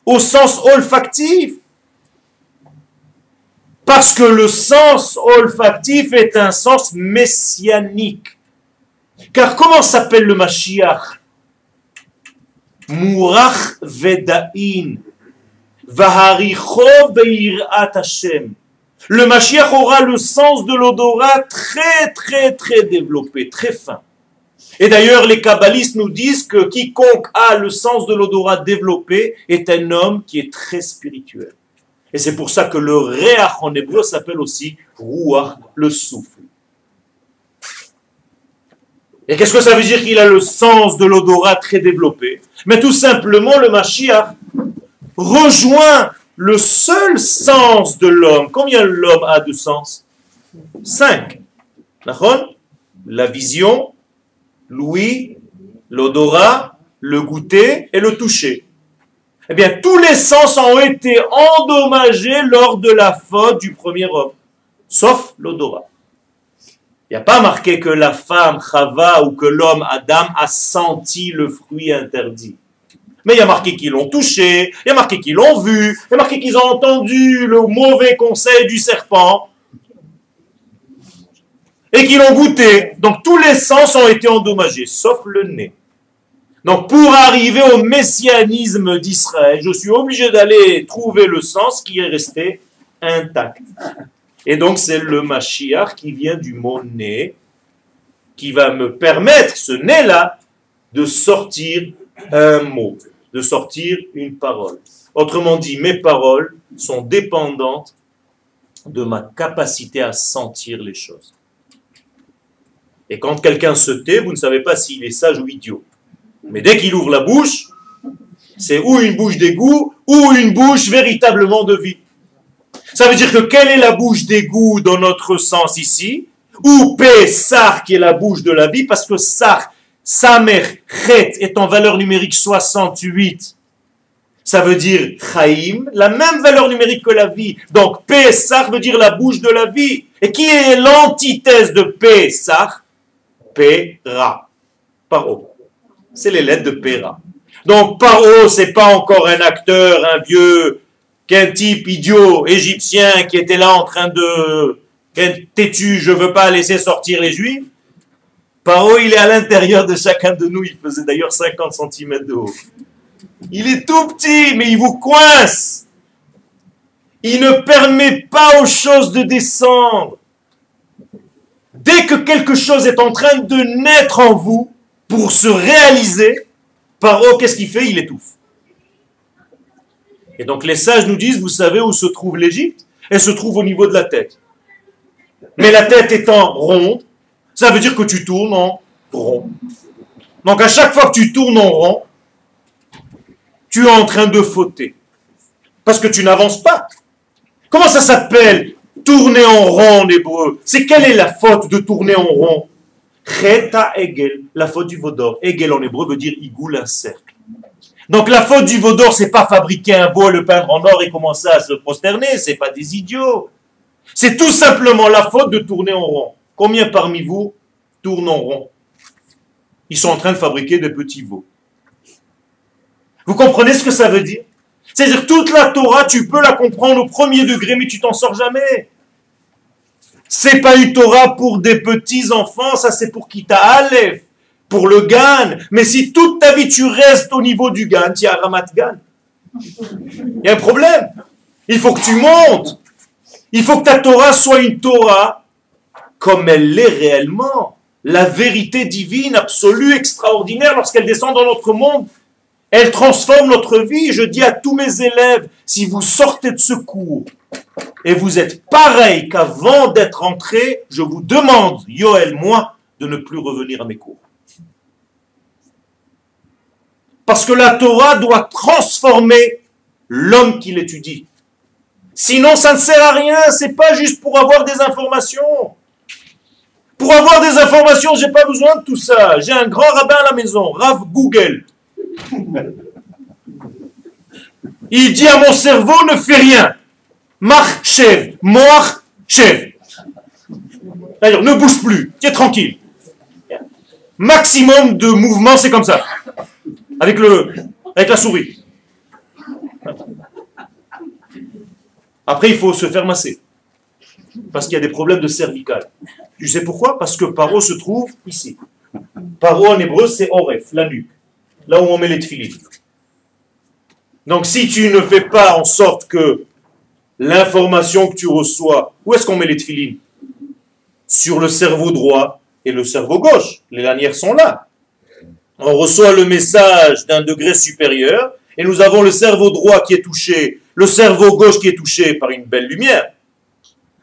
Speaker 1: au sens olfactif. Parce que le sens olfactif est un sens messianique. Car comment s'appelle le Mashiach? Mourach Veda'in. Vaharicho Beirat Hashem. Le Mashiach aura le sens de l'odorat très très très développé, très fin. Et d'ailleurs, les kabbalistes nous disent que quiconque a le sens de l'odorat développé est un homme qui est très spirituel. Et c'est pour ça que le réach en hébreu s'appelle aussi ruach, le souffle. Et qu'est-ce que ça veut dire qu'il a le sens de l'odorat très développé? Mais tout simplement, le Mashiach rejoint le seul sens de l'homme. Combien l'homme a de sens? Cinq. La vision, l'ouïe, l'odorat, le goûter et le toucher. Eh bien, tous les sens ont été endommagés lors de la faute du premier homme, sauf l'odorat. Il n'y a pas marqué que la femme Chava ou que l'homme Adam a senti le fruit interdit. Mais il y a marqué qu'ils l'ont touché, il y a marqué qu'ils l'ont vu, il y a marqué qu'ils ont entendu le mauvais conseil du serpent et qu'ils l'ont goûté. Donc tous les sens ont été endommagés, sauf le nez. Donc pour arriver au messianisme d'Israël, je suis obligé d'aller trouver le sens qui est resté intact. Et donc c'est le Mashiach qui vient du mot nez, qui va me permettre, ce nez-là, de sortir un mot de sortir une parole. Autrement dit, mes paroles sont dépendantes de ma capacité à sentir les choses. Et quand quelqu'un se tait, vous ne savez pas s'il est sage ou idiot. Mais dès qu'il ouvre la bouche, c'est ou une bouche d'égout ou une bouche véritablement de vie. Ça veut dire que quelle est la bouche d'égout dans notre sens ici? Ou Sar qui est la bouche de la vie, parce que Sar, Samer Chet est en valeur numérique 68. Ça veut dire Chaim, la même valeur numérique que la vie. Donc Pesach veut dire la bouche de la vie. Et qui est l'antithèse de Pesach Pera. Paro. C'est les lettres de Pera. Donc Paro, c'est pas encore un acteur, un vieux, qu'un type idiot égyptien qui était là en train de têtu, je veux pas laisser sortir les juifs. Paro, il est à l'intérieur de chacun de nous. Il faisait d'ailleurs 50 cm de haut. Il est tout petit, mais il vous coince. Il ne permet pas aux choses de descendre. Dès que quelque chose est en train de naître en vous pour se réaliser, Paro, qu'est-ce qu'il fait? Il étouffe. Et donc les sages nous disent, vous savez où se trouve l'Égypte? Elle se trouve au niveau de la tête. Mais la tête étant ronde, ça veut dire que tu tournes en rond. Donc à chaque fois que tu tournes en rond, tu es en train de fauter. Parce que tu n'avances pas. Comment ça s'appelle tourner en rond en hébreu? C'est quelle est la faute de tourner en rond? Cheta Egel, la faute du vaudor. Egel en hébreu veut dire igoul, un cercle. Donc la faute du vaudor, c'est pas fabriquer un beau, le peindre en or et commencer à se prosterner, c'est pas des idiots. C'est tout simplement la faute de tourner en rond. Combien parmi vous tournent en rond? Ils sont en train de fabriquer des petits veaux. Vous comprenez ce que ça veut dire? C'est-à-dire toute la Torah, tu peux la comprendre au premier degré, mais tu t'en sors jamais. C'est pas une Torah pour des petits enfants, ça c'est pour qui t'a Aleph, pour le Gan. Mais si toute ta vie tu restes au niveau du Gan, tu as Ramat Gan. Il y a un problème. Il faut que tu montes. Il faut que ta Torah soit une Torah comme elle l'est réellement. La vérité divine, absolue, extraordinaire, lorsqu'elle descend dans notre monde, elle transforme notre vie. Je dis à tous mes élèves, si vous sortez de ce cours et vous êtes pareil qu'avant d'être entré, je vous demande, Yoel, moi, de ne plus revenir à mes cours. Parce que la Torah doit transformer l'homme qui l'étudie. Sinon, ça ne sert à rien, c'est pas juste pour avoir des informations. Pour avoir des informations, j'ai pas besoin de tout ça. J'ai un grand rabbin à la maison, Rav Google. Il dit à mon cerveau, ne fais rien. Mach chef, moach. D'ailleurs, ne bouge plus, tiens tranquille. Maximum de mouvement, c'est comme ça. Avec, la souris. Après, il faut se faire masser. Parce qu'il y a des problèmes de cervical. Tu sais pourquoi? Parce que paro se trouve ici. Paro en hébreu, c'est oref, la nuque. Là où on met les tefilines. Donc si tu ne fais pas en sorte que l'information que tu reçois, où est-ce qu'on met les tefilines? Sur le cerveau droit et le cerveau gauche. Les lanières sont là. On reçoit le message d'un degré supérieur et nous avons le cerveau droit qui est touché, le cerveau gauche qui est touché par une belle lumière.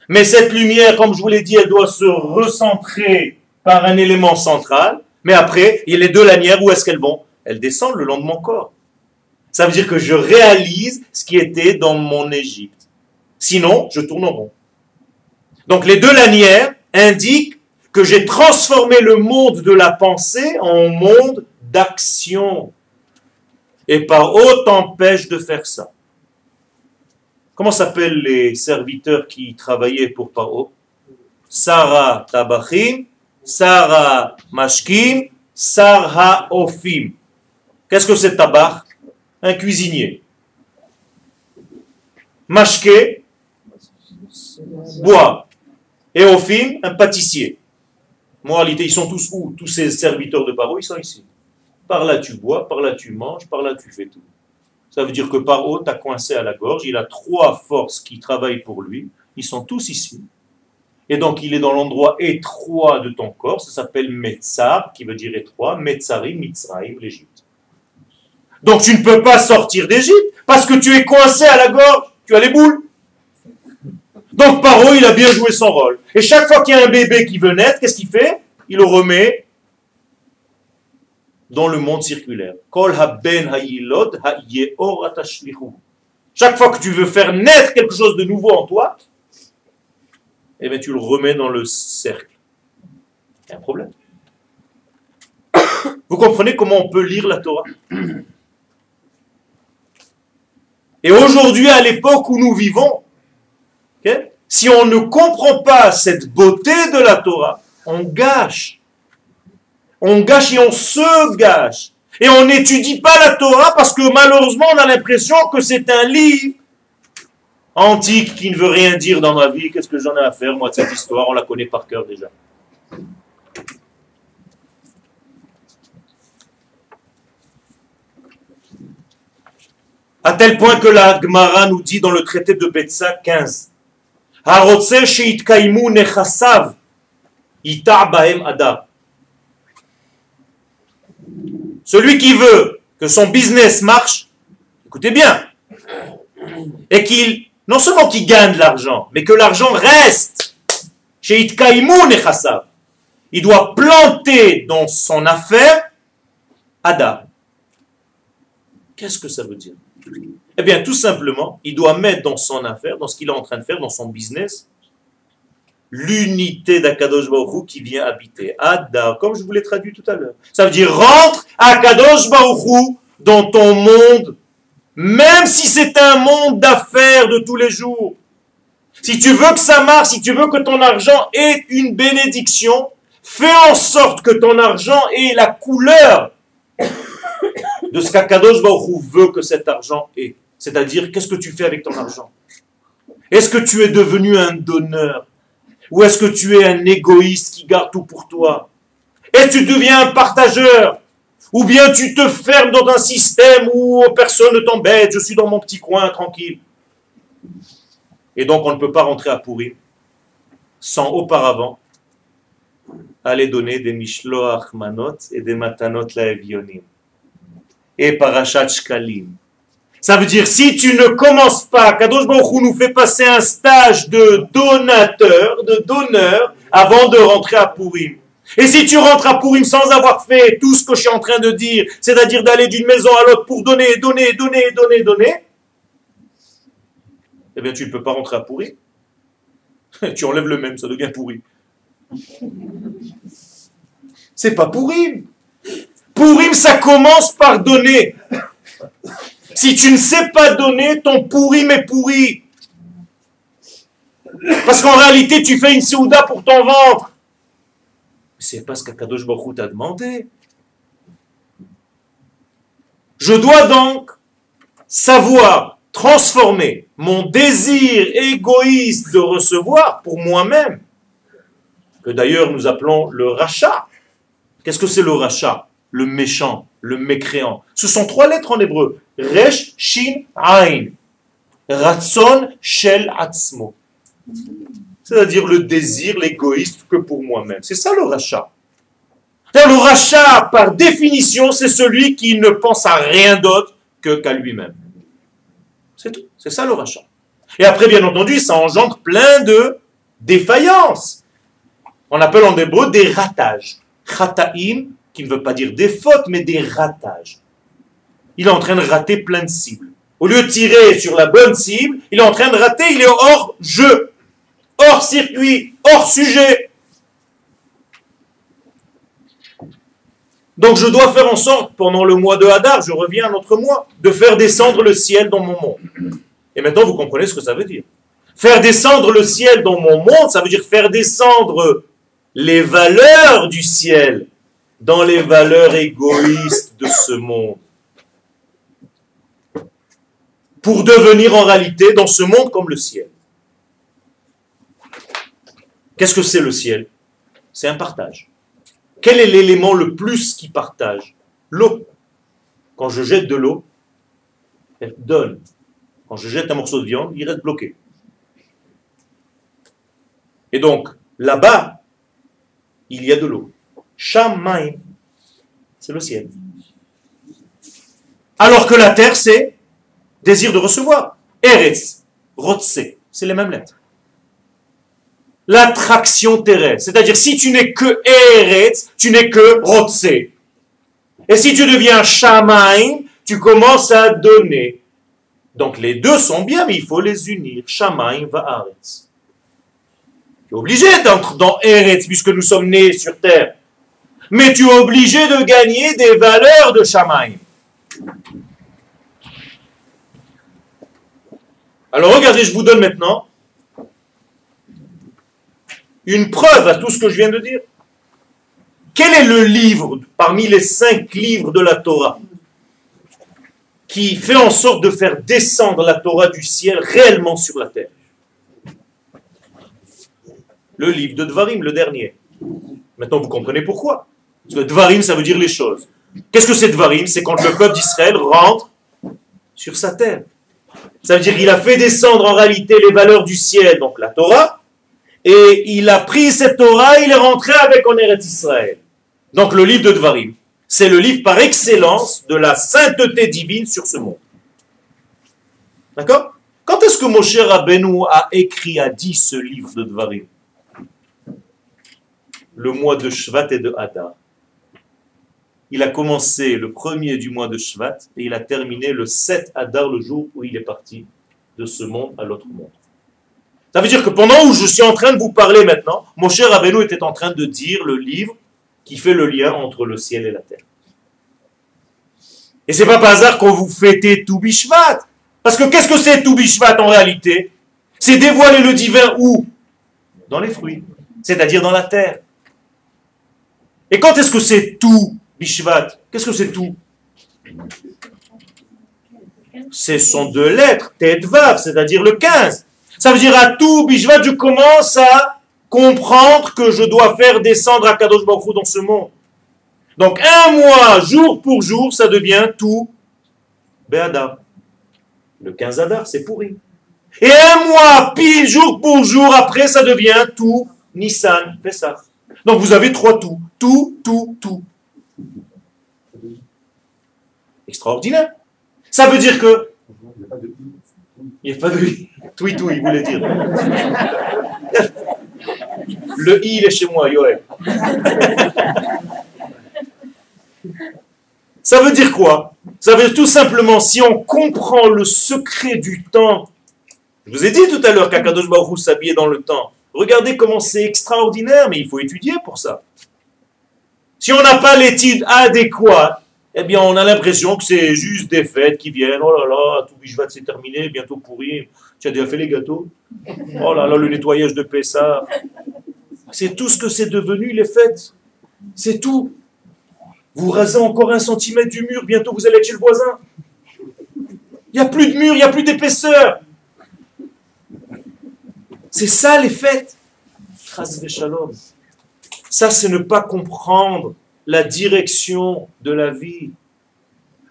Speaker 1: Mais cette lumière, comme je vous l'ai dit, elle doit se recentrer par un élément central. Mais après, il y a les deux lanières, où est-ce qu'elles vont? Elles descendent le long de mon corps. Ça veut dire que je réalise ce qui était dans mon Égypte. Sinon, je tourne en rond. Donc les deux lanières indiquent que j'ai transformé le monde de la pensée en monde d'action. Et par t'empêche de faire ça. Comment s'appellent les serviteurs qui travaillaient pour Paro? Sarah Tabachim, Sarah Mashkim, Sarah Ofim. Qu'est-ce que c'est tabach Un cuisinier. Mashke, bois. Et Ofim, un pâtissier. Moralité, ils sont tous où? Tous ces serviteurs de Paro, ils sont ici. Par là tu bois, par là tu manges, par là tu fais tout. Ça veut dire que Paro t'a coincé à la gorge, il a trois forces qui travaillent pour lui, ils sont tous ici. Et donc il est dans l'endroit étroit de ton corps, ça s'appelle Metzar, qui veut dire étroit, Metzari, Mitzraïm, l'Égypte. Donc tu ne peux pas sortir d'Égypte parce que tu es coincé à la gorge, tu as les boules. Donc Paro, il a bien joué son rôle. Et chaque fois qu'il y a un bébé qui veut naître, qu'est-ce qu'il fait? Il le remet dans le monde circulaire. Chaque fois que tu veux faire naître quelque chose de nouveau en toi, eh bien, tu le remets dans le cercle. A un problème. Vous comprenez comment on peut lire la Torah? Et aujourd'hui, à l'époque où nous vivons, si on ne comprend pas cette beauté de la Torah, on gâche. On gâche et on se gâche. Et on n'étudie pas la Torah parce que malheureusement on a l'impression que c'est un livre antique qui ne veut rien dire dans ma vie. Qu'est-ce que j'en ai à faire, moi, de cette histoire? On la connaît par cœur déjà. À tel point que la Gemara nous dit dans le traité de Betsa 15 celui qui veut que son business marche, écoutez bien, et qu'il, non seulement qu'il gagne de l'argent, mais que l'argent reste chez Nechasav. Il doit planter dans son affaire Ada. Qu'est-ce que ça veut dire? Eh bien, tout simplement, il doit mettre dans son affaire, dans ce qu'il est en train de faire, dans son business, l'unité d'Akadosh Baruch qui vient habiter. Ada, comme je vous l'ai traduit tout à l'heure. Ça veut dire rentre Akadosh Baruch dans ton monde, même si c'est un monde d'affaires de tous les jours. Si tu veux que ça marche, si tu veux que ton argent ait une bénédiction, fais en sorte que ton argent ait la couleur de ce qu'Akadosh Baruch veut que cet argent ait. C'est-à-dire, qu'est-ce que tu fais avec ton argent? Est-ce que tu es devenu un donneur? Ou est-ce que tu es un égoïste qui garde tout pour toi? Est-ce que tu deviens un partageur? Ou bien tu te fermes dans un système où personne ne t'embête, je suis dans mon petit coin tranquille? Et donc on ne peut pas rentrer à pourrir sans auparavant aller donner des mishloach manot et des matanot laevionim et parachat shkalim ça veut dire, si tu ne commences pas, Kadosh Baruch nous fait passer un stage de donateur, de donneur, avant de rentrer à Purim. Et si tu rentres à Purim sans avoir fait tout ce que je suis en train de dire, c'est-à-dire d'aller d'une maison à l'autre pour donner, donner, donner, donner, donner, eh bien tu ne peux pas rentrer à Purim. <laughs> tu enlèves le même, ça devient pourri. C'est pas Pourim. Pourim, ça commence par donner. Si tu ne sais pas donner, ton Pourim est pourri. Parce qu'en réalité, tu fais une Souda pour ton ventre. C'est parce qu'Akadosh Baruch t'a demandé. Je dois donc savoir transformer mon désir égoïste de recevoir pour moi-même, que d'ailleurs nous appelons le rachat. Qu'est-ce que c'est le rachat? Le méchant, le mécréant. Ce sont trois lettres en hébreu. Resh, Shin, Ain. Ratson, Shel, Atzmo. C'est-à-dire le désir, l'égoïste que pour moi-même. C'est ça le rachat. Le rachat, par définition, c'est celui qui ne pense à rien d'autre que qu'à lui-même. C'est tout. C'est ça le rachat. Et après, bien entendu, ça engendre plein de défaillances. On appelle en hébreu des ratages. Chataim, qui ne veut pas dire des fautes, mais des ratages. Il est en train de rater plein de cibles. Au lieu de tirer sur la bonne cible, il est en train de rater, il est hors jeu, hors circuit, hors sujet. Donc je dois faire en sorte, pendant le mois de Hadar, je reviens à notre mois, de faire descendre le ciel dans mon monde. Et maintenant vous comprenez ce que ça veut dire. Faire descendre le ciel dans mon monde, ça veut dire faire descendre les valeurs du ciel dans les valeurs égoïstes de ce monde. Pour devenir en réalité dans ce monde comme le ciel. Qu'est-ce que c'est le ciel? C'est un partage. Quel est l'élément le plus qui partage? L'eau. Quand je jette de l'eau, elle donne. Quand je jette un morceau de viande, il reste bloqué. Et donc, là-bas, il y a de l'eau. Shamaim, c'est le ciel. Alors que la terre, c'est désir de recevoir. Eretz, Rotse, c'est les mêmes lettres l'attraction terrestre. C'est-à-dire, si tu n'es que Eretz, tu n'es que Rotse. Et si tu deviens Shamaim, tu commences à donner. Donc les deux sont bien, mais il faut les unir. Shamaim va Aretz. Tu es obligé d'entrer dans Eretz, puisque nous sommes nés sur terre. Mais tu es obligé de gagner des valeurs de Shamaim. Alors regardez, je vous donne maintenant une preuve à tout ce que je viens de dire. Quel est le livre parmi les cinq livres de la Torah qui fait en sorte de faire descendre la Torah du ciel réellement sur la terre? Le livre de Dvarim, le dernier. Maintenant, vous comprenez pourquoi. Parce que Dvarim, ça veut dire les choses. Qu'est-ce que c'est Dvarim? C'est quand le peuple d'Israël rentre sur sa terre. Ça veut dire qu'il a fait descendre en réalité les valeurs du ciel, donc la Torah, et il a pris cette Torah, il est rentré avec en Eretz Israël. Donc le livre de Dvarim, c'est le livre par excellence de la sainteté divine sur ce monde. D'accord? Quand est-ce que Moshe Rabbeinu a écrit, a dit ce livre de Dvarim? Le mois de Shvat et de Hadar. Il a commencé le premier du mois de Shvat et il a terminé le 7 Hadar, le jour où il est parti de ce monde à l'autre monde. Ça veut dire que pendant où je suis en train de vous parler maintenant, mon cher Abeno était en train de dire le livre qui fait le lien entre le ciel et la terre. Et c'est pas par hasard qu'on vous fêtez tout Bishvat. Parce que qu'est-ce que c'est tout Bishvat en réalité? C'est dévoiler le divin où? Dans les fruits, c'est-à-dire dans la terre. Et quand est-ce que c'est tout Bishvat Qu'est-ce que c'est tout? Ce sont deux lettres, Tedvav, c'est-à-dire le 15. Ça veut dire à tout Bishvat, je commence à comprendre que je dois faire descendre à Kadosh Baruch dans ce monde. Donc un mois, jour pour jour, ça devient tout Be'adar. Le 15 Adar, c'est pourri. Et un mois, pile, jour pour jour, après, ça devient tout Nissan, ça. Donc vous avez trois tout. Tout, tout, tout. Extraordinaire. Ça veut dire que il n'y a pas de i. Il voulait dire. Le i, il est chez moi, Yoel. Ça veut dire quoi? Ça veut dire tout simplement, si on comprend le secret du temps, je vous ai dit tout à l'heure qu'Akadosh Baruch s'habillait dans le temps. Regardez comment c'est extraordinaire, mais il faut étudier pour ça. Si on n'a pas l'étude adéquate, eh bien, on a l'impression que c'est juste des fêtes qui viennent. Oh là là, tout va s'est terminé, bientôt pourri. Tu as déjà fait les gâteaux? Oh là là, le nettoyage de Pessa. C'est tout ce que c'est devenu, les fêtes. C'est tout. Vous rasez encore un centimètre du mur, bientôt vous allez être chez le voisin. Il n'y a plus de mur, il n'y a plus d'épaisseur. C'est ça les fêtes. Ça, c'est ne pas comprendre la direction de la vie.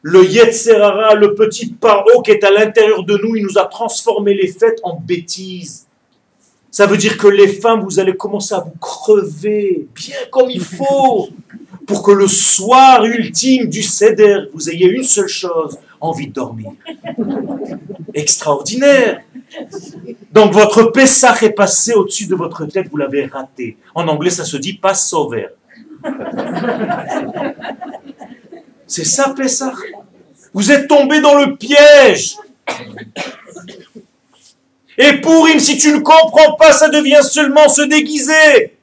Speaker 1: Le Yetzerara, le petit paro qui est à l'intérieur de nous, il nous a transformé les fêtes en bêtises. Ça veut dire que les femmes, vous allez commencer à vous crever bien comme il faut pour que le soir ultime du Seder, vous ayez une seule chose, envie de dormir. Extraordinaire. Donc votre Pessah est passé au-dessus de votre tête, vous l'avez raté. En anglais, ça se dit pas sauver. C'est ça, Pessah? Vous êtes tombé dans le piège. Et pour si tu ne comprends pas, ça devient seulement se déguiser.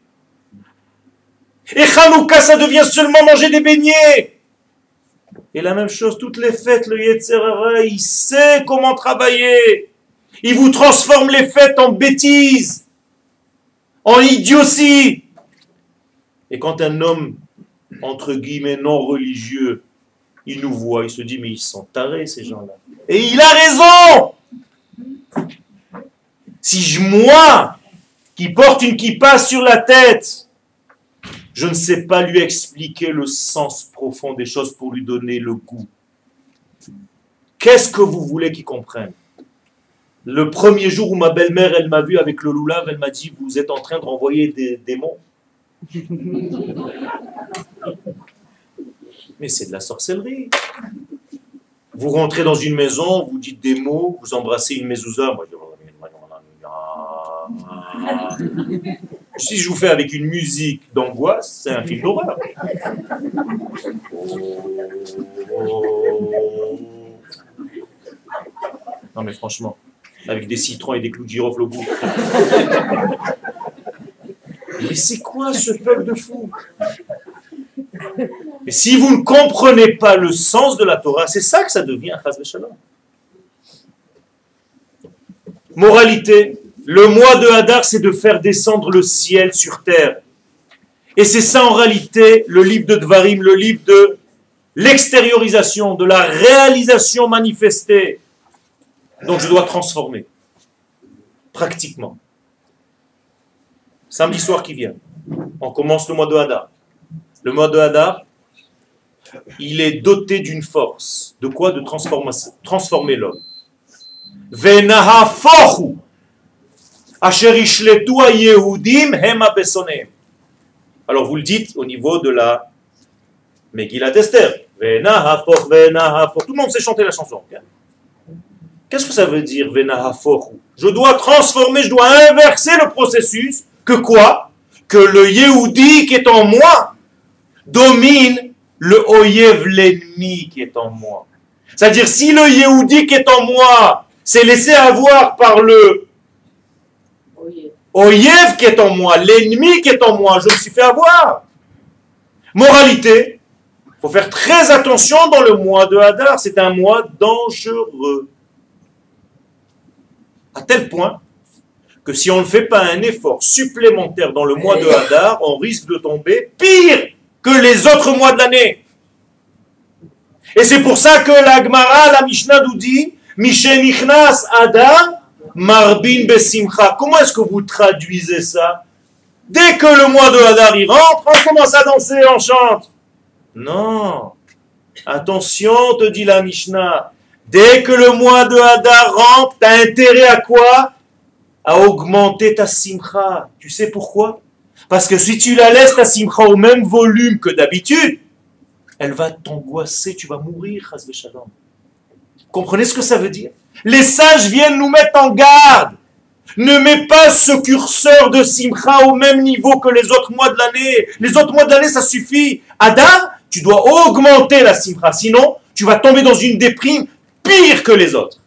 Speaker 1: Et Hanouka, ça devient seulement manger des beignets. Et la même chose, toutes les fêtes, le Yetzerara, il sait comment travailler. Il vous transforme les fêtes en bêtises, en idiotie. Et quand un homme, entre guillemets, non religieux, il nous voit, il se dit, mais ils sont tarés, ces gens-là. Et il a raison Si moi, qui porte une kippa sur la tête, je ne sais pas lui expliquer le sens profond des choses pour lui donner le goût. Qu'est-ce que vous voulez qu'il comprenne Le premier jour où ma belle-mère, elle m'a vu avec le loulav, elle m'a dit, vous êtes en train de renvoyer des démons <laughs> Mais c'est de la sorcellerie. Vous rentrez dans une maison, vous dites des mots, vous embrassez une mezouza. Si je vous fais avec une musique d'angoisse, c'est un film d'horreur. Non mais franchement, avec des citrons et des clous de girofle au bout. <laughs> Mais c'est quoi ce peuple de fou Et si vous ne comprenez pas le sens de la Torah, c'est ça que ça devient un Shalom. Moralité, le mois de Hadar, c'est de faire descendre le ciel sur terre. Et c'est ça en réalité le livre de Dvarim, le livre de l'extériorisation, de la réalisation manifestée. Donc je dois transformer, pratiquement. Samedi soir qui vient, on commence le mois de Hadar. Le mois de Hadar, il est doté d'une force. De quoi? De transformer l'homme. Alors vous le dites au niveau de la Megillat Esther. Tout le monde sait chanter la chanson. Qu'est-ce que ça veut dire Je dois transformer, je dois inverser le processus que quoi? Que le Yehudi qui est en moi domine le Oyev, l'ennemi qui est en moi. C'est-à-dire, si le Yehudi qui est en moi s'est laissé avoir par le Oyev qui est en moi, l'ennemi qui est en moi, je me suis fait avoir. Moralité, il faut faire très attention dans le mois de Hadar, c'est un mois dangereux. À tel point que si on ne fait pas un effort supplémentaire dans le mois de Hadar, on risque de tomber pire que les autres mois de l'année. Et c'est pour ça que la Gemara, la Mishnah nous dit, Mishenichnas Hadar, Marbin Besimcha. Comment est-ce que vous traduisez ça? Dès que le mois de Hadar y rentre, on commence à danser, on chante. Non. Attention, te dit la Mishnah. Dès que le mois de Hadar rentre, t'as intérêt à quoi? À augmenter ta simcha. Tu sais pourquoi? Parce que si tu la laisses ta simcha au même volume que d'habitude, elle va t'angoisser, tu vas mourir, Comprenez ce que ça veut dire? Les sages viennent nous mettre en garde. Ne mets pas ce curseur de simcha au même niveau que les autres mois de l'année. Les autres mois de l'année, ça suffit. Adam, tu dois augmenter la simcha. Sinon, tu vas tomber dans une déprime pire que les autres.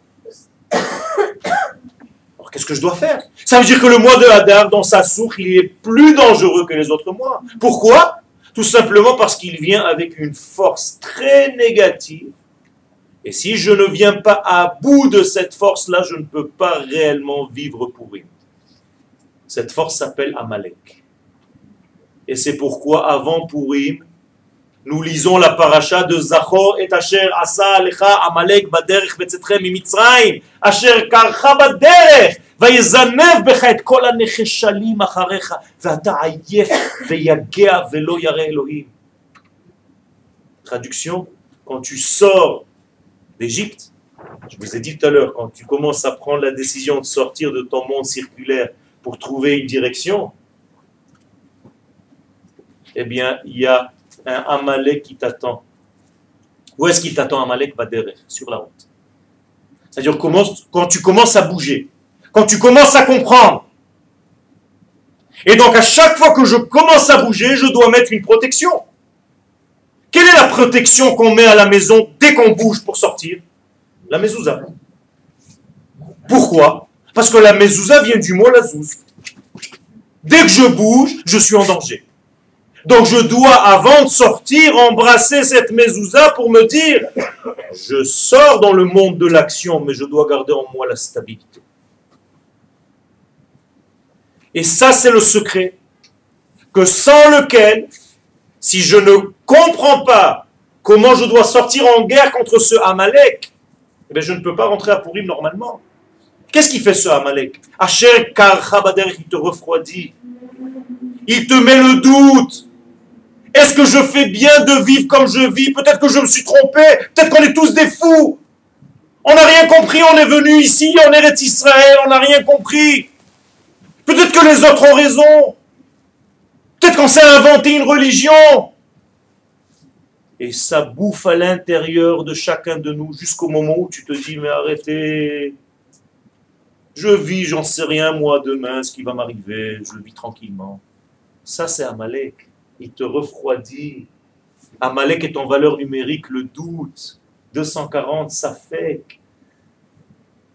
Speaker 1: que je dois faire? Ça veut dire que le mois de Hadar, dans sa source, il est plus dangereux que les autres mois. Pourquoi? Tout simplement parce qu'il vient avec une force très négative. Et si je ne viens pas à bout de cette force-là, je ne peux pas réellement vivre pour lui. Cette force s'appelle Amalek. Et c'est pourquoi avant Purim, nous lisons la paracha de Zachor et Asher Asa Alecha Amalek Baderech Betzetrem Mitzrayim Asher Karcha Baderech ויזנב בך את כל הנחשלים אחריך ואתה עייף ויגע ולא ירא אלוהים. Traduction, quand tu sors d'Égypte, je vous ai dit tout à l'heure, quand tu commences à prendre la décision de sortir de ton monde circulaire pour trouver une direction, eh bien, il y a un Amalek qui t'attend. Où est-ce qu'il t'attend Amalek? Va derrière, sur la route. C'est-à-dire quand tu commences à bouger, quand tu commences à comprendre. Et donc à chaque fois que je commence à bouger, je dois mettre une protection. Quelle est la protection qu'on met à la maison dès qu'on bouge pour sortir? La mezouza. Pourquoi? Parce que la mezouza vient du mot la zouz. Dès que je bouge, je suis en danger. Donc je dois, avant de sortir, embrasser cette mezouza pour me dire, je sors dans le monde de l'action, mais je dois garder en moi la stabilité. Et ça, c'est le secret, que sans lequel, si je ne comprends pas comment je dois sortir en guerre contre ce Amalek, eh je ne peux pas rentrer à Pourim normalement. Qu'est-ce qui fait ce Amalek? Asher Karchabader, il te refroidit. Il te met le doute. Est-ce que je fais bien de vivre comme je vis? Peut-être que je me suis trompé. Peut-être qu'on est tous des fous. On n'a rien compris. On est venu ici, on est Israël, on n'a rien compris. Peut-être que les autres ont raison. Peut-être qu'on s'est inventé une religion. Et ça bouffe à l'intérieur de chacun de nous jusqu'au moment où tu te dis, mais arrêtez. Je vis, j'en sais rien, moi, demain, ce qui va m'arriver. Je vis tranquillement. Ça, c'est Amalek il te refroidit. Amalek est en valeur numérique le doute. 240, ça fait.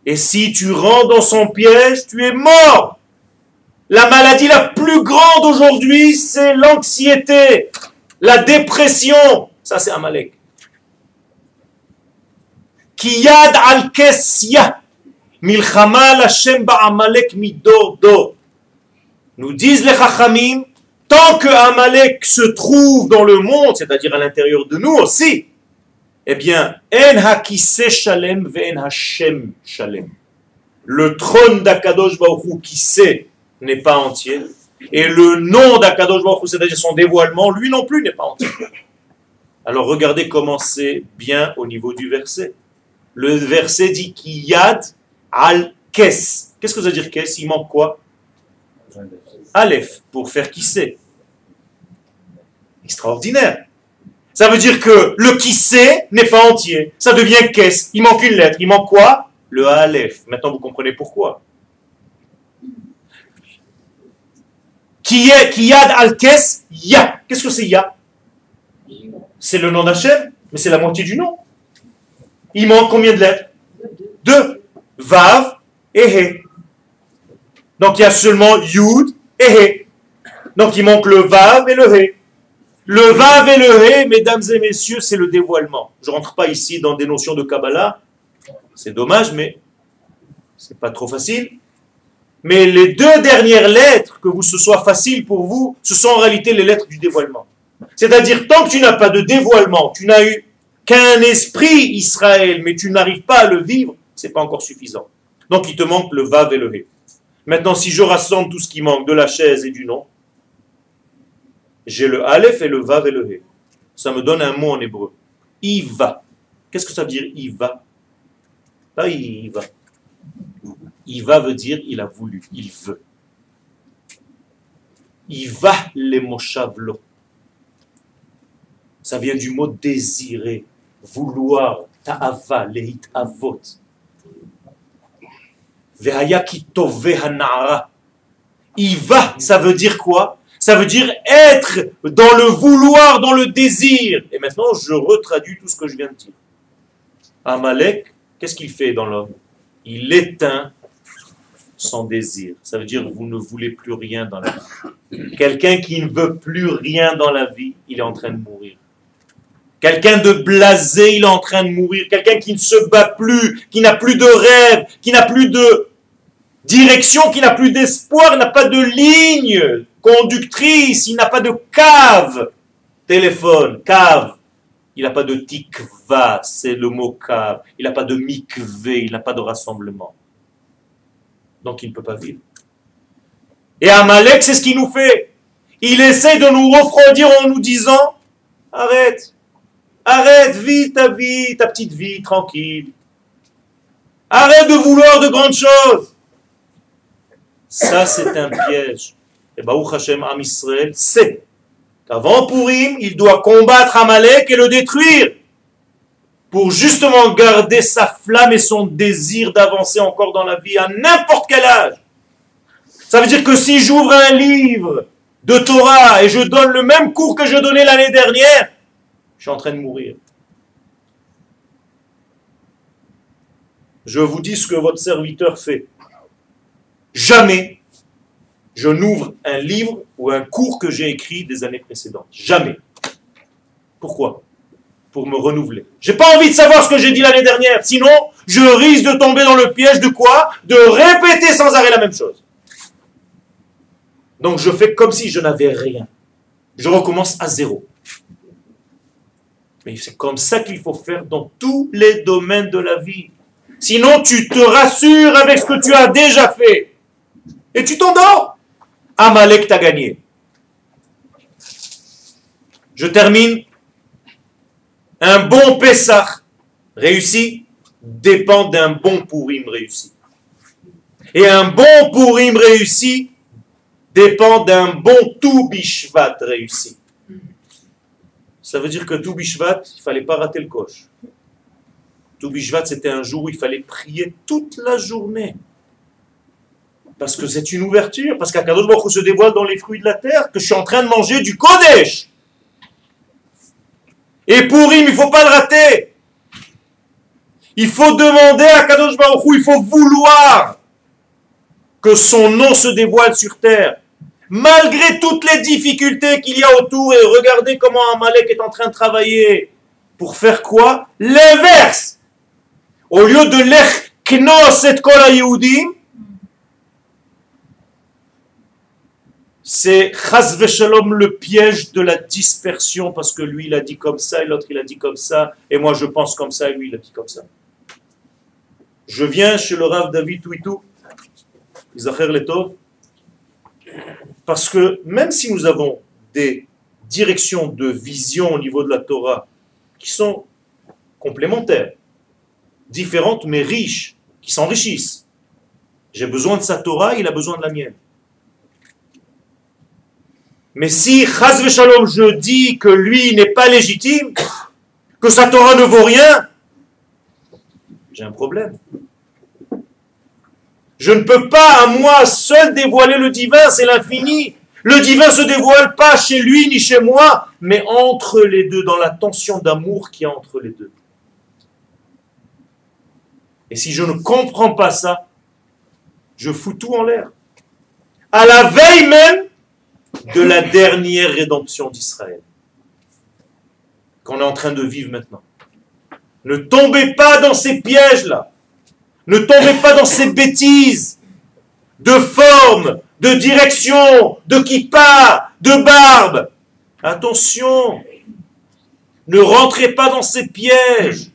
Speaker 1: Et si tu rentres dans son piège, tu es mort. La maladie la plus grande aujourd'hui, c'est l'anxiété, la dépression. Ça, c'est Amalek. Kiyad al kesya. Milchama Hashem ba'amalek midor do. Nous disent les chachamim, Tant que Amalek se trouve dans le monde, c'est-à-dire à, l'intérieur de nous aussi, eh bien, en shalem shalem. Le trône d'Akadosh Baruch qui sait n'est pas entier, et le nom d'Akadosh Baruch c'est-à-dire son dévoilement, lui non plus n'est pas entier. Alors regardez comment c'est bien au niveau du verset. Le verset dit Kiyad al kes. Qu'est-ce que ça veut dire kes? Il manque quoi? Aleph, pour faire qui sait. Extraordinaire. Ça veut dire que le qui sait n'est pas entier. Ça devient qu'est-ce Il manque une lettre. Il manque quoi? Le Aleph. Maintenant, vous comprenez pourquoi. Qui est Kiyad al-Kes? Ya. Qu'est-ce que c'est Ya? C'est le nom d'Hachem, mais c'est la moitié du nom. Il manque combien de lettres? Deux. Vav et He. Donc il y a seulement Yud et He. Donc il manque le Vav et le He. Le Vav et le He, mesdames et messieurs, c'est le dévoilement. Je ne rentre pas ici dans des notions de Kabbalah. C'est dommage, mais c'est pas trop facile. Mais les deux dernières lettres, que vous, ce soit facile pour vous, ce sont en réalité les lettres du dévoilement. C'est-à-dire, tant que tu n'as pas de dévoilement, tu n'as eu qu'un esprit Israël, mais tu n'arrives pas à le vivre, c'est pas encore suffisant. Donc il te manque le Vav et le He. Maintenant, si je rassemble tout ce qui manque de la chaise et du nom, j'ai le Aleph et le Vav et le He. Ça me donne un mot en hébreu. Iva. Qu'est-ce que ça veut dire Iva? Pas Iva. Iva veut dire il a voulu, il veut. Iva le moshavlo. Ça vient du mot désirer, vouloir, ta'ava, lehit avot. Iva, ça veut dire quoi? Ça veut dire être dans le vouloir, dans le désir. Et maintenant, je retraduis tout ce que je viens de dire. Amalek, qu'est-ce qu'il fait dans l'homme? Il éteint sans désir. Ça veut dire vous ne voulez plus rien dans la vie. Quelqu'un qui ne veut plus rien dans la vie, il est en train de mourir. Quelqu'un de blasé, il est en train de mourir. Quelqu'un qui ne se bat plus, qui n'a plus de rêve, qui n'a plus de direction, qui n'a plus d'espoir, n'a pas de ligne conductrice, il n'a pas de cave. Téléphone, cave. Il n'a pas de tikva, c'est le mot cave. Il n'a pas de mikvé, il n'a pas de rassemblement. Donc il ne peut pas vivre. Et Amalek, c'est ce qu'il nous fait. Il essaie de nous refroidir en nous disant, arrête, arrête, vis ta vie, ta petite vie, tranquille. Arrête de vouloir de grandes choses. Ça, c'est un piège. Et Baruch Hashem, Am Israël, sait qu'avant Purim, il doit combattre Amalek et le détruire pour justement garder sa flamme et son désir d'avancer encore dans la vie à n'importe quel âge. Ça veut dire que si j'ouvre un livre de Torah et je donne le même cours que je donnais l'année dernière, suis en train de mourir. Je vous dis ce que votre serviteur fait. Jamais je n'ouvre un livre ou un cours que j'ai écrit des années précédentes. Jamais. Pourquoi? Pour me renouveler. J'ai pas envie de savoir ce que j'ai dit l'année dernière. Sinon, je risque de tomber dans le piège de quoi? De répéter sans arrêt la même chose. Donc je fais comme si je n'avais rien. Je recommence à zéro. Mais c'est comme ça qu'il faut faire dans tous les domaines de la vie. Sinon, tu te rassures avec ce que tu as déjà fait. Et tu t'endors. Amalek t'a gagné. Je termine. Un bon Pessah réussi dépend d'un bon Pourim réussi. Et un bon Pourim réussi dépend d'un bon Toubishvat réussi. Ça veut dire que Toubishvat, il ne fallait pas rater le coche. Toubishvat, c'était un jour où il fallait prier toute la journée. Parce que c'est une ouverture, parce qu'Akadosh Baruch se dévoile dans les fruits de la terre, que je suis en train de manger du Kodesh. Et pour il ne faut pas le rater. Il faut demander à Kadosh Baruch il faut vouloir que son nom se dévoile sur terre. Malgré toutes les difficultés qu'il y a autour, et regardez comment Amalek est en train de travailler. Pour faire quoi? L'inverse. Au lieu de l'ech knos et kol c'est chas shalom le piège de la dispersion parce que lui il a dit comme ça et l'autre il a dit comme ça et moi je pense comme ça et lui il a dit comme ça. Je viens chez le Rav David Touitou, Isacher Letov, parce que même si nous avons des directions de vision au niveau de la Torah qui sont complémentaires, différentes mais riches, qui s'enrichissent, j'ai besoin de sa Torah, il a besoin de la mienne. Mais si, chas shalom, je dis que lui n'est pas légitime, que sa Torah ne vaut rien, j'ai un problème. Je ne peux pas à moi seul dévoiler le divin, c'est l'infini. Le divin se dévoile pas chez lui ni chez moi, mais entre les deux, dans la tension d'amour qui est entre les deux. Et si je ne comprends pas ça, je fous tout en l'air. À la veille même de la dernière rédemption d'Israël, qu'on est en train de vivre maintenant. Ne tombez pas dans ces pièges-là. Ne tombez pas dans ces bêtises de forme, de direction, de kippa, de barbe. Attention, ne rentrez pas dans ces pièges.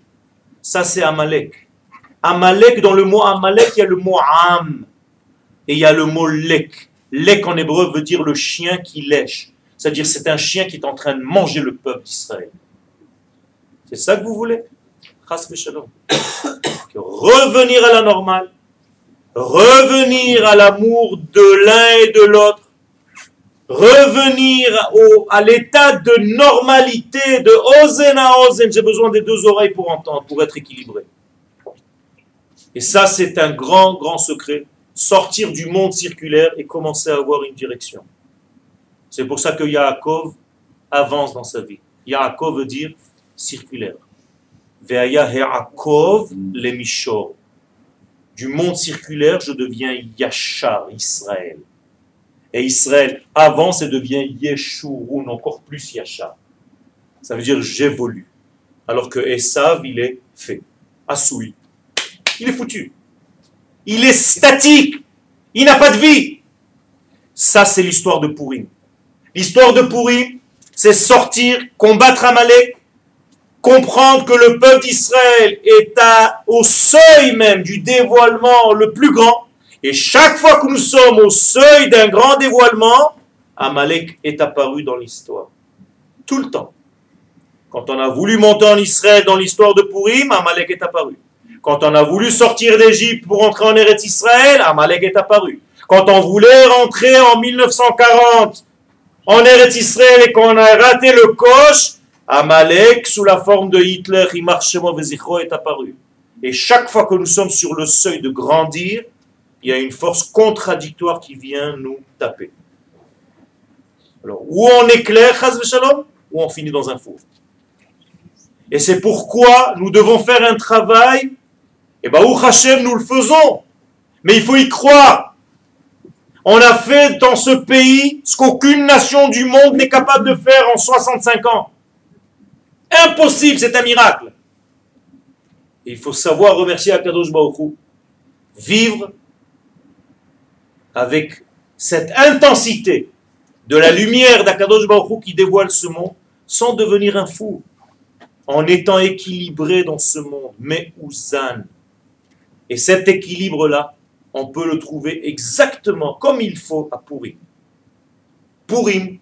Speaker 1: Ça, c'est Amalek. Amalek, dans le mot Amalek, il y a le mot Am et il y a le mot Lek. Lek en hébreu veut dire le chien qui lèche. C'est-à-dire c'est un chien qui est en train de manger le peuple d'Israël. C'est ça que vous voulez? Revenir à la normale, revenir à l'amour de l'un et de l'autre, revenir au, à l'état de normalité, de ozen à ozen. J'ai besoin des deux oreilles pour entendre, pour être équilibré. Et ça, c'est un grand, grand secret sortir du monde circulaire et commencer à avoir une direction. C'est pour ça que Yaakov avance dans sa vie. Yaakov veut dire circulaire. Du monde circulaire, je deviens Yachar, Israël. Et Israël avance et devient Yeshurun, encore plus Yachar. Ça veut dire j'évolue. Alors que Esav, il est fait. Assoui. Il est foutu. Il est statique. Il n'a pas de vie. Ça, c'est l'histoire de Pourim. L'histoire de Pourim, c'est sortir, combattre Amalek, comprendre que le peuple d'Israël est au seuil même du dévoilement le plus grand. Et chaque fois que nous sommes au seuil d'un grand dévoilement, Amalek est apparu dans l'histoire. Tout le temps. Quand on a voulu monter en Israël dans l'histoire de Purim, Amalek est apparu. Quand on a voulu sortir d'Égypte pour entrer en Eretz Israël, Amalek est apparu. Quand on voulait rentrer en 1940 en Eretz Israël et qu'on a raté le coche, Amalek, sous la forme de Hitler, est apparu. Et chaque fois que nous sommes sur le seuil de grandir, il y a une force contradictoire qui vient nous taper. Alors, ou on éclaire, shalom, ou on finit dans un four. Et c'est pourquoi nous devons faire un travail, et bien, ou Hachem, nous le faisons. Mais il faut y croire. On a fait dans ce pays ce qu'aucune nation du monde n'est capable de faire en 65 ans. Impossible, c'est un miracle. il faut savoir remercier Akadosh Baruch Vivre avec cette intensité de la lumière d'Akadosh Baruch qui dévoile ce monde sans devenir un fou, en étant équilibré dans ce monde, mais Ouzan. Et cet équilibre-là, on peut le trouver exactement comme il faut à Purim. Purim,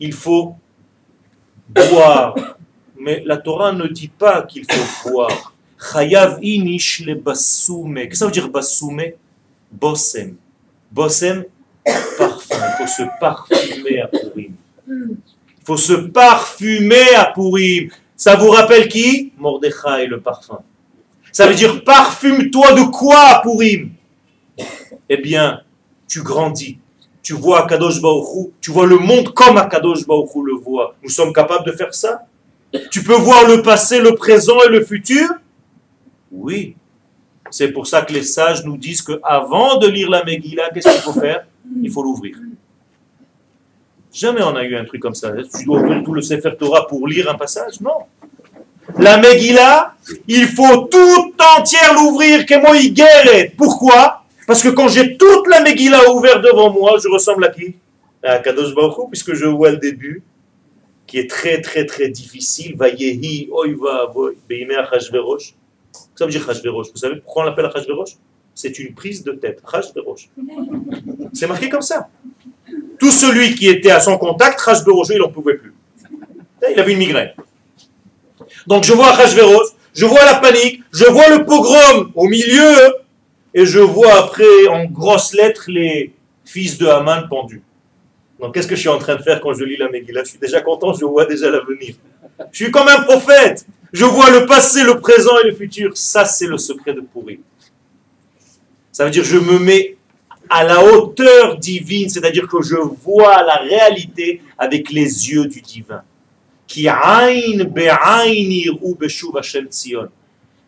Speaker 1: il faut <coughs> boire mais la Torah ne dit pas qu'il faut <coughs> boire. Chayav inish le basoume. Qu'est-ce que ça veut dire basoume Bossem. Bossem, parfum. Il faut se parfumer à Purim. Il faut se parfumer à Purim. Ça vous rappelle qui? Mordechai, le parfum. Ça veut dire parfume-toi de quoi à Purim? Eh bien, tu grandis. Tu vois Akadosh Baruch tu vois le monde comme Akadosh Baruch le voit. Nous sommes capables de faire ça? Tu peux voir le passé, le présent et le futur? Oui. C'est pour ça que les sages nous disent qu'avant de lire la Megillah, qu'est-ce qu'il faut faire? Il faut l'ouvrir. Jamais on a eu un truc comme ça. Tu dois ouvrir tout le Sefer Torah pour lire un passage? Non. La Megillah, il faut tout entière l'ouvrir, que Pourquoi? Parce que quand j'ai toute la Megillah ouverte devant moi, je ressemble à qui? À Kadosh Baruch puisque je vois le début, qui est très très très difficile. Vayehi oiva Hashverosh. Ça veut dire Hashverosh. Vous savez pourquoi on l'appelle Hashverosh? C'est une prise de tête. Hashverosh. C'est marqué comme ça. Tout celui qui était à son contact, Hashverosh, il n'en pouvait plus. Il avait une migraine. Donc je vois Hashverosh, je vois la panique, je vois le pogrom au milieu, et je vois après en grosses lettres les fils de Haman pendus. Donc qu'est-ce que je suis en train de faire quand je lis la Megillah? Je suis déjà content, je vois déjà l'avenir. Je suis comme un prophète. Je vois le passé, le présent et le futur. Ça, c'est le secret de pourri. Ça veut dire je me mets à la hauteur divine, c'est-à-dire que je vois la réalité avec les yeux du divin.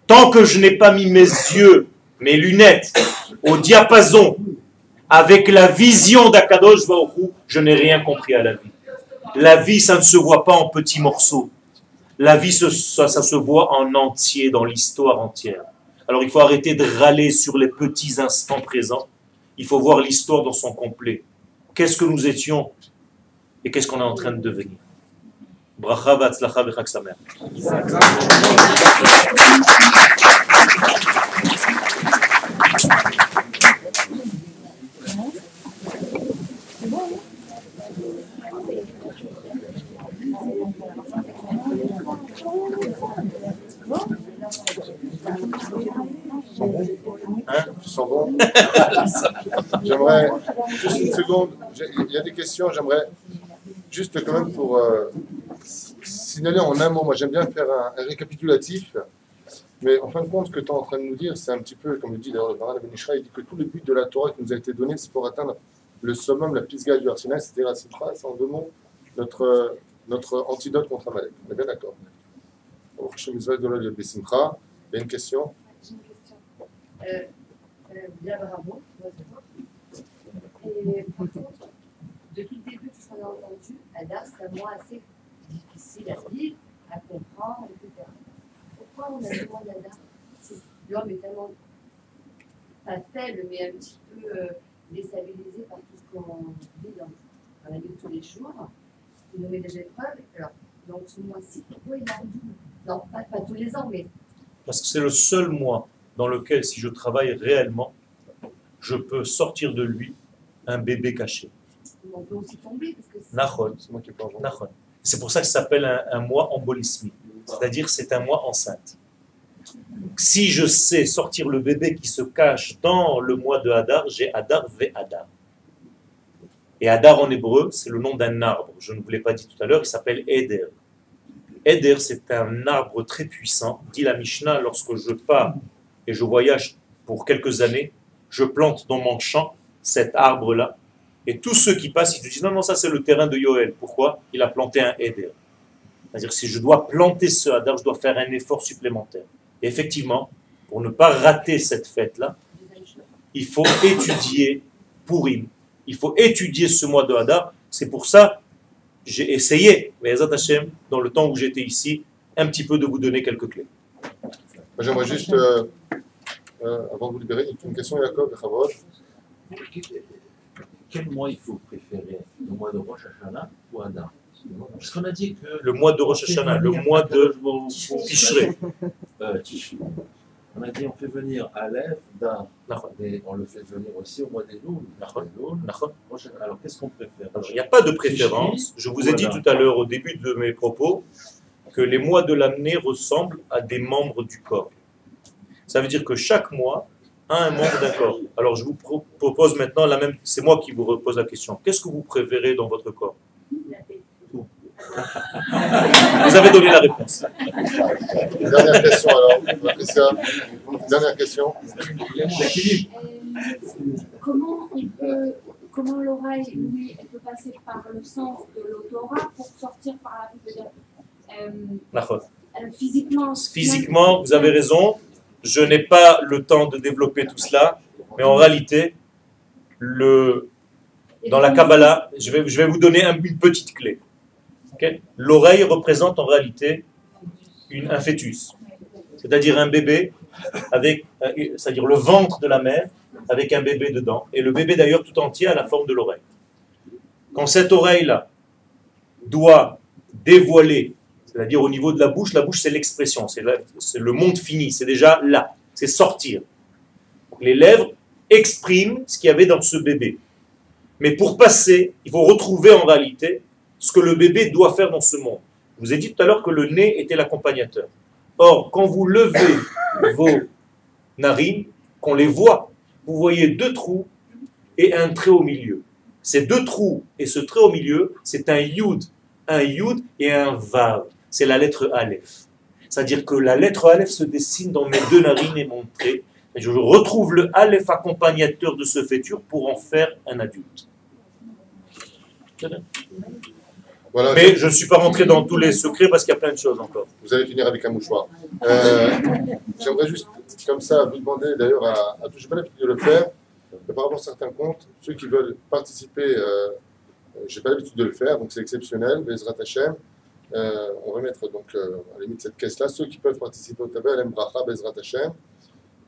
Speaker 1: Tant que je n'ai pas mis mes yeux, mes lunettes au diapason avec la vision d'Akadosh Baruch je n'ai rien compris à la vie. La vie, ça ne se voit pas en petits morceaux. La vie, ça, se voit en entier, dans l'histoire entière. Alors il faut arrêter de râler sur les petits instants présents. Il faut voir l'histoire dans son complet. Qu'est-ce que nous étions et qu'est-ce qu'on est en train de devenir? Bracha
Speaker 2: Hein Tu sens bon <laughs> J'aimerais, juste une seconde, il y a des questions, j'aimerais juste quand même pour euh, signaler en un mot, moi j'aime bien faire un, récapitulatif, mais en fin de compte, ce que tu es en train de nous dire, c'est un petit peu, comme le dit d'ailleurs le Baral Benishra, il dit que tout le but de la Torah qui nous a été donné, c'est pour atteindre le summum, la pisgah du Arsinaï, c'est-à-dire la Sitra, c'est en deux mots, notre, notre antidote contre Amalek. On est bien d'accord il y a une question?
Speaker 3: Euh, Euh, bien bravo. Par contre, depuis le début, tout ce qu'on a entendu, Adar, c'est un mois assez difficile à vivre, à comprendre, etc. Pourquoi on a besoin d'Adar si l'homme est tellement pas faible, mais un petit peu euh, déstabilisé par tout ce qu'on vit dans, la vie de tous les jours Il nous met des épreuves. Alors, donc ce mois-ci, pourquoi il a Non, pas, pas tous les ans, mais
Speaker 1: Parce que c'est le seul mois dans lequel, si je travaille réellement, je peux sortir de lui un bébé caché.
Speaker 3: on peut aussi tomber. Parce que c'est-
Speaker 1: Nachon.
Speaker 2: C'est moi qui plonge.
Speaker 1: Nachon. C'est pour ça que ça s'appelle un, un mois embolismique. C'est-à-dire c'est un mois enceinte. Si je sais sortir le bébé qui se cache dans le mois de Hadar, j'ai Hadar ve Hadar. Et Hadar en hébreu, c'est le nom d'un arbre. Je ne vous l'ai pas dit tout à l'heure, il s'appelle Eder. Eder, c'est un arbre très puissant. Dit la Mishnah, lorsque je pars et je voyage pour quelques années, je plante dans mon champ cet arbre-là. Et tous ceux qui passent, ils me disent non, non, ça c'est le terrain de Yoel. Pourquoi? Il a planté un Eder. C'est-à-dire si je dois planter ce Hadar, je dois faire un effort supplémentaire. Effectivement, pour ne pas rater cette fête-là, il faut étudier Purim. Il faut étudier ce mois de Hadar. C'est pour ça j'ai essayé, Hashem, dans le temps où j'étais ici, un petit peu de vous donner quelques clés.
Speaker 2: J'aimerais juste, euh, euh, avant de vous libérer, une question, Jacob Chavod.
Speaker 4: Quel mois il faut préférer Le mois de Rosh Hashanah ou Adar Parce qu'on a dit que.
Speaker 1: Le mois de Rosh Hashanah, le mois de Tishrei.
Speaker 4: Euh. On a dit on fait venir Aleph, et on le fait venir aussi au mois des Loul. Alors qu'est-ce qu'on préfère
Speaker 1: Alors, Il n'y a pas de préférence. Je vous ai dit tout à l'heure au début de mes propos que les mois de l'année ressemblent à des membres du corps. Ça veut dire que chaque mois a un membre d'un corps. Alors je vous pro- propose maintenant la même. C'est moi qui vous repose la question. Qu'est-ce que vous préférez dans votre corps? Vous avez donné la réponse.
Speaker 2: Dernière question alors, Patricia. Dernière question.
Speaker 5: Comment on peut, comment l'oreille, lui, elle peut passer par le sens de l'odorat pour sortir par la bouche, dire, euh, euh, physiquement.
Speaker 1: Physiquement, vous avez raison. Je n'ai pas le temps de développer tout cela, mais en réalité, le, dans la Kabbalah, je vais, je vais vous donner un- une petite clé. L'oreille représente en réalité une, un fœtus, c'est-à-dire un bébé avec, euh, c'est-à-dire le ventre de la mère avec un bébé dedans, et le bébé d'ailleurs tout entier a la forme de l'oreille. Quand cette oreille-là doit dévoiler, c'est-à-dire au niveau de la bouche, la bouche c'est l'expression, c'est le monde fini, c'est déjà là, c'est sortir. Les lèvres expriment ce qu'il y avait dans ce bébé. Mais pour passer, il faut retrouver en réalité ce que le bébé doit faire dans ce monde. Je vous ai dit tout à l'heure que le nez était l'accompagnateur. Or, quand vous levez <laughs> vos narines, qu'on les voit, vous voyez deux trous et un trait au milieu. Ces deux trous et ce trait au milieu, c'est un yud, un yud et un vav. C'est la lettre aleph. C'est-à-dire que la lettre aleph se dessine dans mes deux narines et mon trait. Et je retrouve le aleph accompagnateur de ce fétur pour en faire un adulte.
Speaker 2: Voilà,
Speaker 1: Mais je ne suis pas rentré dans tous les <laughs> secrets parce qu'il y a plein de choses encore.
Speaker 2: vous allez finir avec un mouchoir. Euh, J'aimerais juste, comme ça, vous demander d'ailleurs à, à tous, je n'ai pas l'habitude de le faire, mais par rapport à certains comptes, ceux qui veulent participer, euh, je n'ai pas l'habitude de le faire, donc c'est exceptionnel, Bezrat Hashem. Euh, on va mettre donc euh, à la limite cette caisse-là, ceux qui peuvent participer au Tabel, M. Bracha, Bezrat Hashem.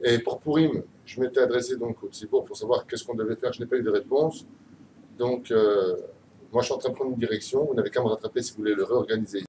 Speaker 2: Et pour Purim, je m'étais adressé donc au Tzibour pour savoir qu'est-ce qu'on devait faire, je n'ai pas eu de réponse. Donc, euh, moi je suis en train de prendre une direction, vous n'avez qu'à me rattraper si vous voulez le réorganiser.